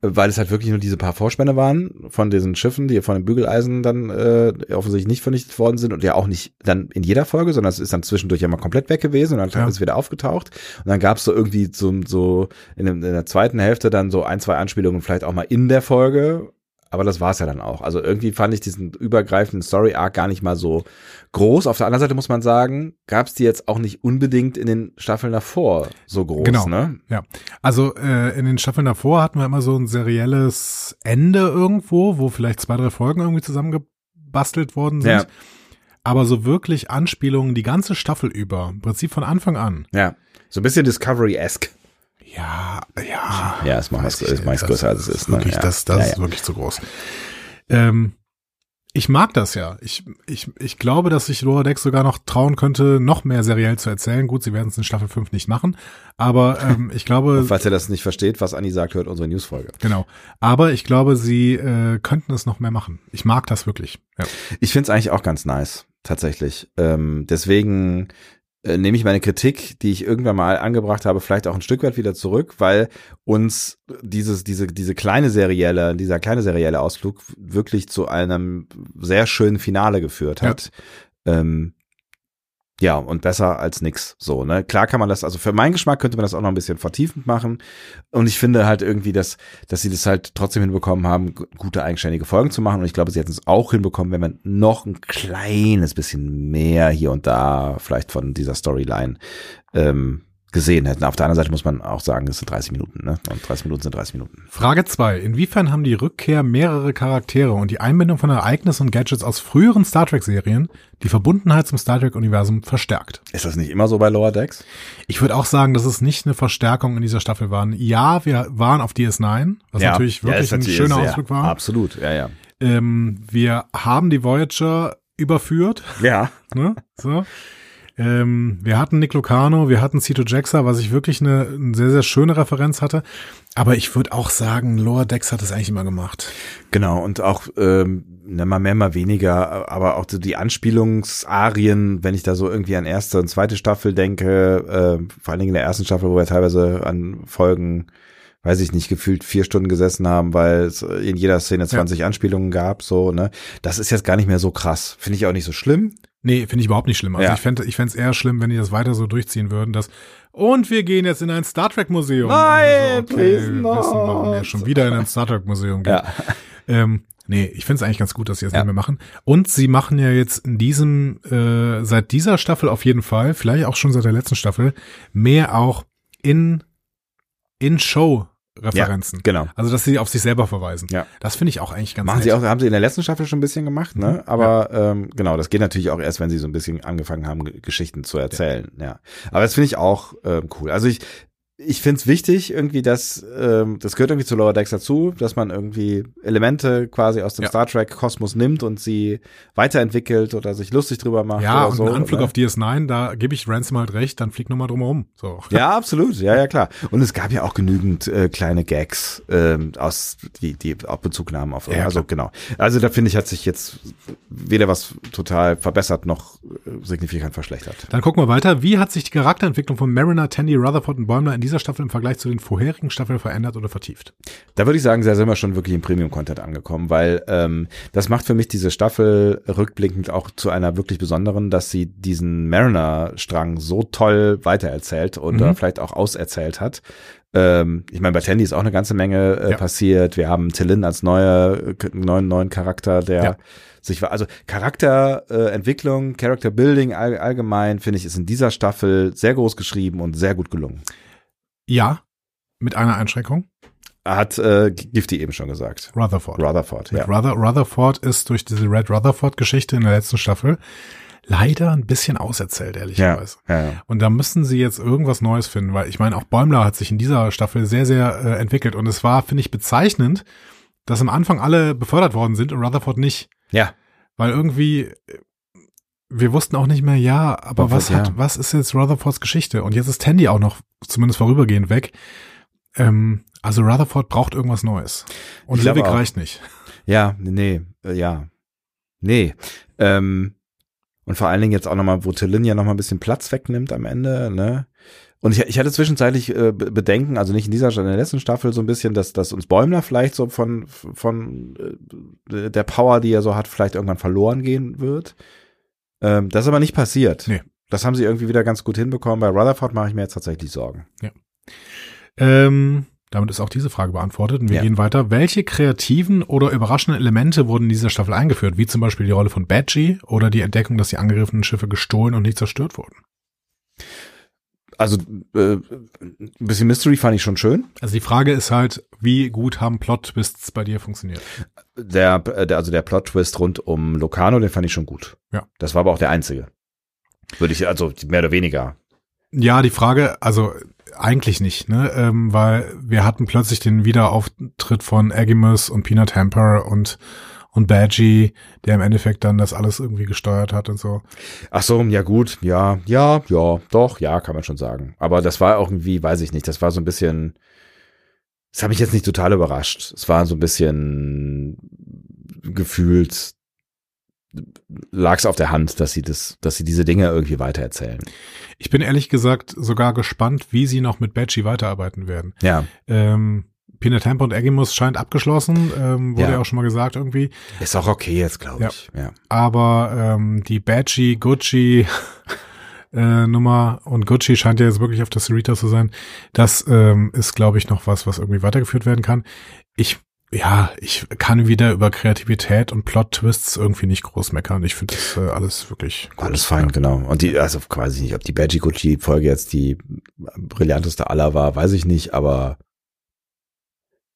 weil es halt wirklich nur diese paar Vorspänne waren von diesen Schiffen, die von den Bügeleisen dann äh, offensichtlich nicht vernichtet worden sind und ja auch nicht dann in jeder Folge, sondern es ist dann zwischendurch ja mal komplett weg gewesen und dann Ja. ist es wieder aufgetaucht und dann gab es so irgendwie so, so in, in der zweiten Hälfte dann so ein, zwei Anspielungen vielleicht auch mal in der Folge, aber das war's ja dann auch. Also irgendwie fand ich diesen übergreifenden Story Arc gar nicht mal so groß. Auf der anderen Seite muss man sagen, gab's die jetzt auch nicht unbedingt in den Staffeln davor so groß. Genau. Ne? Ja, also äh, in den Staffeln davor hatten wir immer so ein serielles Ende irgendwo, wo vielleicht zwei, drei Folgen irgendwie zusammengebastelt worden sind. Ja. aber so wirklich Anspielungen die ganze Staffel über, im Prinzip von Anfang an. Ja. So ein bisschen Discovery-esque. Ja, ja. Ja, ist ich, ist meist das größer als es ist. Ne? Wirklich, ja. das, das ja, ist ja. wirklich zu groß. Ähm, ich mag das ja. Ich, ich, ich glaube, dass sich Lower Decks sogar noch trauen könnte, noch mehr seriell zu erzählen. Gut, sie werden es in Staffel 5 nicht machen, aber ähm, ich glaube, Falls ihr das nicht versteht, was Anni sagt, hört unsere Newsfolge. genau. Aber ich glaube, sie äh, könnten es noch mehr machen. Ich mag das wirklich. Ja. Ich finde es eigentlich auch ganz nice, tatsächlich. Ähm, deswegen äh, nehme ich meine Kritik, die ich irgendwann mal angebracht habe, vielleicht auch ein Stück weit wieder zurück, weil uns dieses, diese, diese kleine serielle, dieser kleine serielle Ausflug wirklich zu einem sehr schönen Finale geführt hat. Ähm, ja, und besser als nix. So, ne? Klar kann man das, also für meinen Geschmack könnte man das auch noch ein bisschen vertiefend machen. Und ich finde halt irgendwie, dass, dass sie das halt trotzdem hinbekommen haben, gute eigenständige Folgen zu machen. Und ich glaube, sie hätten es auch hinbekommen, wenn man noch ein kleines bisschen mehr hier und da vielleicht von dieser Storyline ähm, gesehen hätten. Auf der anderen Seite muss man auch sagen, es sind 30 Minuten, ne? Und 30 Minuten sind 30 Minuten. Frage zwei: Inwiefern haben die Rückkehr mehrerer Charaktere und die Einbindung von Ereignissen und Gadgets aus früheren Star Trek-Serien die Verbundenheit zum Star Trek-Universum verstärkt? Ist das nicht immer so bei Lower Decks? Ich würde auch sagen, dass es nicht eine Verstärkung in dieser Staffel war. Ja, wir waren auf DS9, was natürlich wirklich ist ein natürlich schöner sehr- Ausflug war. Absolut, ja, ja. Ähm, wir haben die Voyager überführt. Ja. Ne? So. Ähm, wir hatten Nick Lucano, wir hatten Cito Jaxa, was ich wirklich eine, eine sehr, sehr schöne Referenz hatte. Aber ich würde auch sagen, Lower Decks hat es eigentlich immer gemacht. Genau, und auch ähm, na, mal mehr, mal weniger, aber auch so die Anspielungsarien, wenn ich da so irgendwie an erste und zweite Staffel denke, äh, vor allen Dingen in der ersten Staffel, wo wir teilweise an Folgen, weiß ich nicht, gefühlt vier Stunden gesessen haben, weil es in jeder Szene 20 Anspielungen gab, so, ne? Das ist jetzt gar nicht mehr so krass. Finde ich auch nicht so schlimm. Nee, finde ich überhaupt nicht schlimm. Also Ja. ich fände ich fänd's eher schlimm, wenn die das weiter so durchziehen würden, dass und wir gehen jetzt in ein Star Trek Museum. Nein, Und so, please wir wissen, warum wir not. schon wieder in ein Star Trek Museum gehen. Ja. Ähm, nee, ich finde es eigentlich ganz gut, dass sie das Ja. nicht mehr machen. Und sie machen ja jetzt in diesem, äh, seit dieser Staffel auf jeden Fall, vielleicht auch schon seit der letzten Staffel, mehr auch in, in Show Referenzen. Genau. Also, dass sie auf sich selber verweisen. Ja. Das finde ich auch eigentlich ganz Machen nett. sie auch, haben sie in der letzten Staffel schon ein bisschen gemacht, ne? Mhm. Aber ähm, genau, das geht natürlich auch erst, wenn sie so ein bisschen angefangen haben, Geschichten zu erzählen. Ja. Aber das finde ich auch ähm, cool. Also ich, ich finde es wichtig, irgendwie, dass ähm, das gehört irgendwie zu Lower Decks dazu, dass man irgendwie Elemente quasi aus dem Ja. Star Trek-Kosmos nimmt und sie weiterentwickelt oder sich lustig drüber macht. Ja, oder und so, ein Anflug ne? auf DS9, da gebe ich Ransom halt recht, dann flieg nur mal drum herum. So. Ja, absolut. Ja, ja, klar. Und es gab ja auch genügend äh, kleine Gags ähm, aus die die auch Bezug nahmen auf. Ja, also genau. Also da finde ich hat sich jetzt weder was total verbessert noch äh, signifikant verschlechtert. Dann gucken wir weiter. Wie hat sich die Charakterentwicklung von Mariner, Tandy, Rutherford und Bäumler in dieser Staffel im Vergleich zu den vorherigen Staffeln verändert oder vertieft? Da würde ich sagen, da sind wir schon wirklich im Premium-Content angekommen, weil ähm, das macht für mich diese Staffel rückblickend auch zu einer wirklich besonderen, dass sie diesen Mariner-Strang so toll weitererzählt oder Mhm. vielleicht auch auserzählt hat. Ähm, ich meine, bei Tandy ist auch eine ganze Menge äh, Ja. passiert. Wir haben Tillin als neue, neuen, neuen Charakter, der Ja. sich war. Also Charakterentwicklung, äh, Character Building all, allgemein, finde ich, ist in dieser Staffel sehr groß geschrieben und sehr gut gelungen. Ja, mit einer Einschränkung. Hat äh, Gifty eben schon gesagt. Rutherford. Rutherford, Mit ja. Ruther Rutherford ist durch diese Red Rutherford-Geschichte in der letzten Staffel leider ein bisschen auserzählt, Ja, ehrlicherweise. ja, ja. Und da müssen sie jetzt irgendwas Neues finden, weil ich meine, auch Bäumler hat sich in dieser Staffel sehr, sehr äh, entwickelt. Und es war, finde ich, bezeichnend, dass am Anfang alle befördert worden sind und Rutherford nicht. Ja, Weil irgendwie, wir wussten auch nicht mehr, ja, aber Rutherford, was hat, ja. was ist jetzt Rutherfords Geschichte? Und jetzt ist Tandy auch noch zumindest vorübergehend weg. Ähm, also Rutherford braucht irgendwas Neues. Und Livik reicht nicht. ja, nee, äh, ja. Nee. Ähm, und vor allen Dingen jetzt auch nochmal, wo Tillin ja nochmal ein bisschen Platz wegnimmt am Ende, ne? Und ich, ich hatte zwischenzeitlich äh, Be- Bedenken, also nicht in dieser, in der letzten Staffel so ein bisschen, dass, dass uns Bäumler vielleicht so von, von äh, der Power, die er so hat, vielleicht irgendwann verloren gehen wird. Ähm, das ist aber nicht passiert. Nee. Das haben sie irgendwie wieder ganz gut hinbekommen. Bei Rutherford mache ich mir jetzt tatsächlich Sorgen. Ähm, damit ist auch diese Frage beantwortet und wir Ja. gehen weiter. Welche kreativen oder überraschenden Elemente wurden in dieser Staffel eingeführt, wie zum Beispiel die Rolle von Badgie oder die Entdeckung, dass die angegriffenen Schiffe gestohlen und nicht zerstört wurden? Also äh, ein bisschen Mystery fand ich schon schön. Also die Frage ist halt, wie gut haben Plot-Twists bei dir funktioniert? Der, äh, der also der Plot-Twist rund um Locarno, den fand ich schon gut. Ja. Das war aber auch der einzige. Würde ich, also mehr oder weniger. Ja, die Frage, also eigentlich nicht, ne? Ähm, weil wir hatten plötzlich den Wiederauftritt von Agimus und Peanut Hamper und und Badgie, der im Endeffekt dann das alles irgendwie gesteuert hat und so. Ach so, ja gut, ja, ja, ja, doch, ja, kann man schon sagen. Aber das war auch irgendwie, weiß ich nicht, das war so ein bisschen, das hat mich jetzt nicht total überrascht. Es war so ein bisschen gefühlt, lag es auf der Hand, dass sie das, dass sie diese Dinge irgendwie weitererzählen. Ich bin ehrlich gesagt sogar gespannt, wie sie noch mit Badgie weiterarbeiten werden. Ja, Ähm, Peanut Hamper und Agimus scheint abgeschlossen, ähm, wurde Ja. ja. auch schon mal gesagt irgendwie. ist auch okay jetzt, glaube Ja. ich. Ja. Aber ähm, die Badgie, Gucci äh, Nummer und Gucci scheint ja jetzt wirklich auf der Sarita zu sein. Das ähm, ist, glaube ich, noch was, was irgendwie weitergeführt werden kann. Ich ja, ich kann wieder über Kreativität und Plot-Twists irgendwie nicht groß meckern. Ich finde das äh, alles wirklich gut. Alles fein, genau. Und die, also quasi nicht, ob die Badgie Gucci Folge jetzt die brillanteste aller war, weiß ich nicht, aber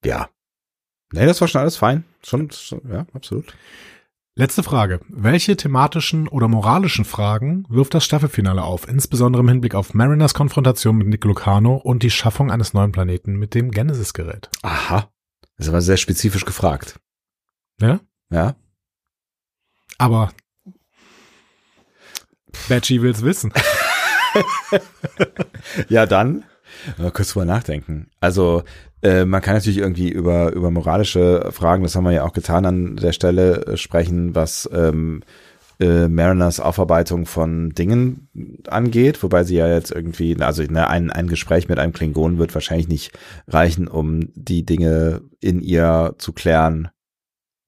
ja. Nee, das war schon alles fein. Schon, schon ja, absolut. Letzte Frage. Welche thematischen oder moralischen Fragen wirft das Staffelfinale auf, insbesondere im Hinblick auf Mariners Konfrontation mit Nick Lucano und die Schaffung eines neuen Planeten mit dem Genesis-Gerät? Aha. Das ist aber sehr spezifisch gefragt. Ja? Ja. Aber Badgie will's wissen. Ja, dann kurz drüber nachdenken. Also äh, man kann natürlich irgendwie über über moralische Fragen, das haben wir ja auch getan an der Stelle äh, sprechen, was ähm, äh, Mariners Aufarbeitung von Dingen angeht, wobei sie ja jetzt irgendwie, also ne, ein, ein Gespräch mit einem Klingon wird wahrscheinlich nicht reichen, um die Dinge in ihr zu klären,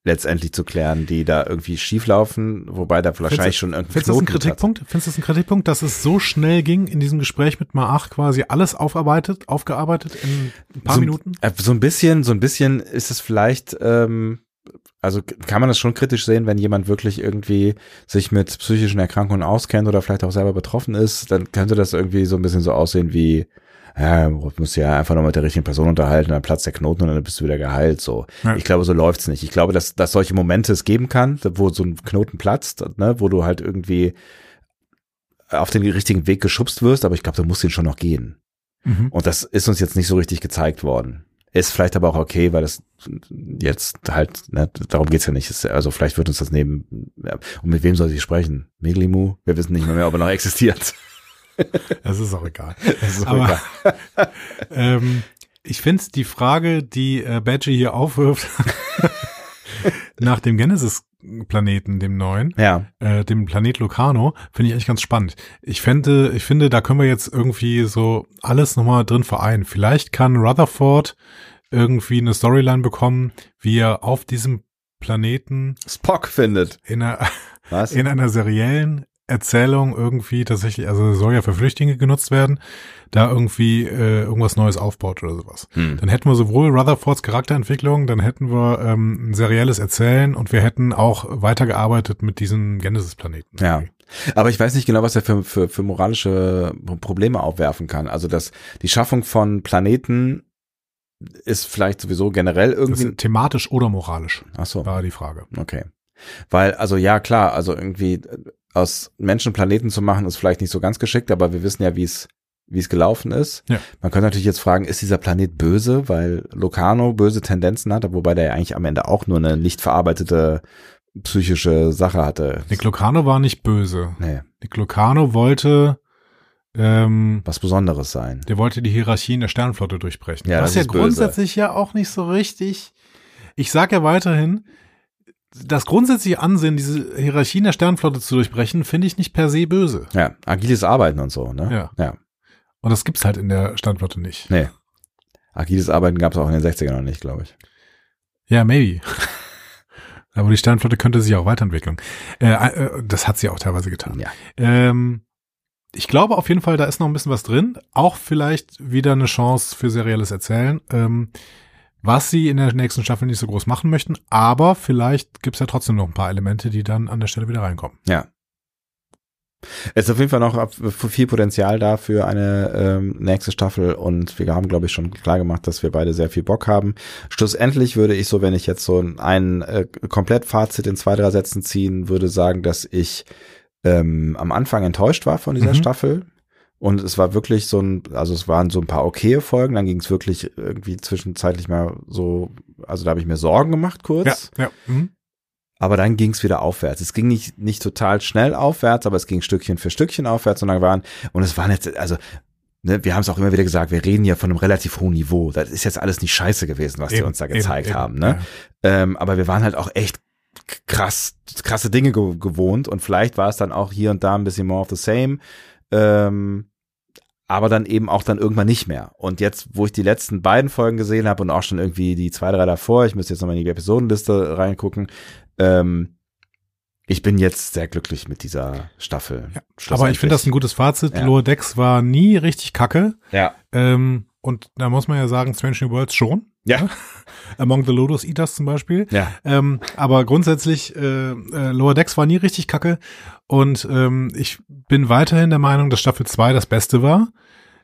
letztendlich zu klären, die da irgendwie schieflaufen, wobei da wahrscheinlich schon irgendwie Findest du das ein Kritikpunkt? Findest du das ein Kritikpunkt, dass es so schnell ging in diesem Gespräch mit Maach quasi alles aufarbeitet, aufgearbeitet in ein paar so, Minuten? Äh, so ein bisschen, so ein bisschen ist es vielleicht, ähm, also kann man das schon kritisch sehen, wenn jemand wirklich irgendwie sich mit psychischen Erkrankungen auskennt oder vielleicht auch selber betroffen ist, dann könnte das irgendwie so ein bisschen so aussehen wie, ja, du musst ja einfach nur mit der richtigen Person unterhalten, dann platzt der Knoten und dann bist du wieder geheilt. So, Ja. ich glaube, so läuft's nicht. Ich glaube, dass, dass solche Momente es geben kann, wo so ein Knoten platzt, ne, wo du halt irgendwie auf den richtigen Weg geschubst wirst, aber ich glaube, du musst ihn schon noch gehen. Mhm. Und das ist uns jetzt nicht so richtig gezeigt worden. Ist vielleicht aber auch okay, weil das jetzt halt, ne, darum geht's ja nicht. Ist, also vielleicht wird uns das neben, ja, und mit wem soll sie sprechen? Meglimu? Wir wissen nicht mehr, mehr ob er noch existiert. Das ist auch egal. Ist Aber- egal. ähm, ich finde die Frage, die äh, Badgie hier aufwirft, nach dem Genesis-Planeten, dem neuen, Ja, äh, dem Planet Locarno, finde ich eigentlich ganz spannend. Ich fände, ich finde, da können wir jetzt irgendwie so alles nochmal drin vereinen. Vielleicht kann Rutherford irgendwie eine Storyline bekommen, wie er auf diesem Planeten Spock findet. in einer, Was? in einer seriellen Erzählung irgendwie tatsächlich, also soll ja für Flüchtlinge genutzt werden, da irgendwie äh, irgendwas Neues aufbaut oder sowas. Hm. Dann hätten wir sowohl Rutherfords Charakterentwicklung, dann hätten wir ähm, ein serielles Erzählen und wir hätten auch weitergearbeitet mit diesem Genesis-Planeten. Ja. Aber ich weiß nicht genau, was er für, für, für moralische Probleme aufwerfen kann. Also dass die Schaffung von Planeten ist vielleicht sowieso generell Das irgendwie. ist thematisch oder moralisch, Ach so. war die Frage. Okay. Weil, also ja, klar, also irgendwie äh, aus Menschen Planeten zu machen, ist vielleicht nicht so ganz geschickt, aber wir wissen ja, wie es wie es gelaufen ist. Ja. Man könnte natürlich jetzt fragen, ist dieser Planet böse, weil Locarno böse Tendenzen hatte, wobei der ja eigentlich am Ende auch nur eine nicht verarbeitete psychische Sache hatte. Nick Lucano war nicht böse. Nee, Nick Lucano wollte, ähm, was Besonderes sein. der wollte die Hierarchien der Sternenflotte durchbrechen. Ja, Was das ja ist böse. grundsätzlich ja auch nicht so richtig. Ich sag ja weiterhin, das grundsätzliche Ansehen, diese Hierarchien der Sternenflotte zu durchbrechen, finde ich nicht per se böse. Ja, agiles Arbeiten und so, ne? Ja. Ja. Und das gibt's halt in der Sternenflotte nicht. Nee. Agiles Arbeiten gab es auch in den 60ern noch nicht, glaube ich. Ja, maybe. Aber die Sternenflotte könnte sich auch weiterentwickeln. Äh, äh, das hat sie auch teilweise getan. Ja. Ähm, ich glaube auf jeden Fall, da ist noch ein bisschen was drin. Auch vielleicht wieder eine Chance für serielles Erzählen. Ähm, was sie in der nächsten Staffel nicht so groß machen möchten, aber vielleicht gibt's ja trotzdem noch ein paar Elemente, die dann an der Stelle wieder reinkommen. Ja. Es ist auf jeden Fall noch viel Potenzial da für eine ähm, nächste Staffel und wir haben, glaube ich, schon klar gemacht, dass wir beide sehr viel Bock haben. Schlussendlich würde ich so, wenn ich jetzt so ein äh, Komplettfazit in zwei, drei Sätzen ziehen würde, sagen, dass ich ähm, am Anfang enttäuscht war von dieser Mhm. Staffel. Und es war wirklich so ein, also es waren so ein paar okaye Folgen, dann ging es wirklich irgendwie zwischenzeitlich mal so, also da habe ich mir Sorgen gemacht kurz. Ja, ja. Mhm. Aber dann ging es wieder aufwärts. Es ging nicht, nicht total schnell aufwärts, aber es ging Stückchen für Stückchen aufwärts und dann waren, und es waren jetzt, also, ne, wir haben es auch immer wieder gesagt, wir reden hier von einem relativ hohen Niveau. Das ist jetzt alles nicht scheiße gewesen, was die Eben, uns da eben, gezeigt eben, haben, ne? Ähm, aber wir waren halt auch echt krass, krasse Dinge ge gewohnt und vielleicht war es dann auch hier und da ein bisschen more of the same. Ähm, aber dann eben auch dann irgendwann nicht mehr. Und jetzt, wo ich die letzten beiden Folgen gesehen habe und auch schon irgendwie die zwei, drei davor, ich müsste jetzt nochmal in die Episodenliste reingucken, ähm, ich bin jetzt sehr glücklich mit dieser Staffel. Ja, Aber ich finde das ein gutes Fazit. Ja. Lower Decks war nie richtig kacke. Ja. Ähm, und da muss man ja sagen, Strange New Worlds schon. Ja. Among the Lotus Eaters zum Beispiel. Ja. Ähm, aber grundsätzlich, äh, äh, Lower Decks war nie richtig kacke. Und ähm, ich bin weiterhin der Meinung, dass Staffel 2 das Beste war.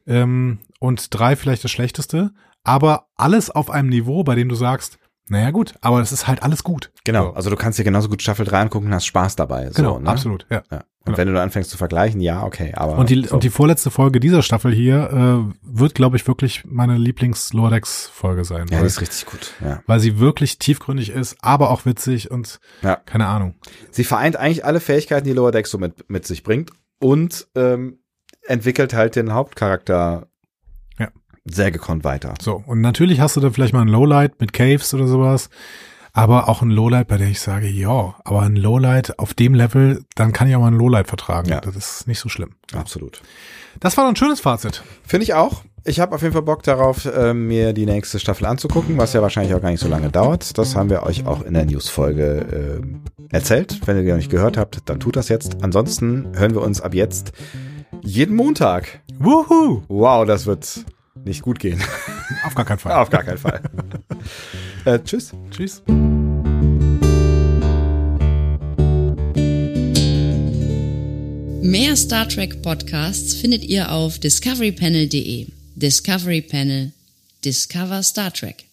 Ähm, und 3 vielleicht das Schlechteste. Aber alles auf einem Niveau, bei dem du sagst, naja gut, aber es ist halt alles gut. Genau. So. Also du kannst dir genauso gut Staffel 3 angucken und hast Spaß dabei. Genau, so, ne? absolut, ja. Ja. Und Genau. wenn du dann anfängst zu vergleichen, ja, okay. Aber Und die, so. und die vorletzte Folge dieser Staffel hier äh, wird, glaube ich, wirklich meine Lieblings-Lordex-Folge sein. ja, weil, die ist richtig gut. Ja. weil sie wirklich tiefgründig ist, aber auch witzig und Ja. keine Ahnung. Sie vereint eigentlich alle Fähigkeiten, die Lower Decks so mit, mit sich bringt und ähm, entwickelt halt den Hauptcharakter. Sehr gekonnt weiter. So, und natürlich hast du dann vielleicht mal ein Lowlight mit Caves oder sowas, aber auch ein Lowlight, bei dem ich sage, ja, aber ein Lowlight auf dem Level, dann kann ich auch mal ein Lowlight vertragen. Ja. Das ist nicht so schlimm. Absolut. Das war doch ein schönes Fazit. Finde ich auch. Ich habe auf jeden Fall Bock darauf, äh, mir die nächste Staffel anzugucken, was ja wahrscheinlich auch gar nicht so lange dauert. Das haben wir euch auch in der News-Folge äh, erzählt. Wenn ihr die noch nicht gehört habt, dann tut das jetzt. Ansonsten hören wir uns ab jetzt jeden Montag. Wuhu! Wow, das wird nicht gut gehen. Auf gar keinen Fall. Auf gar keinen Fall. äh, tschüss. Tschüss. Mehr Star Trek Podcasts findet ihr auf discoverypanel.de. Discovery Panel. Discover Star Trek.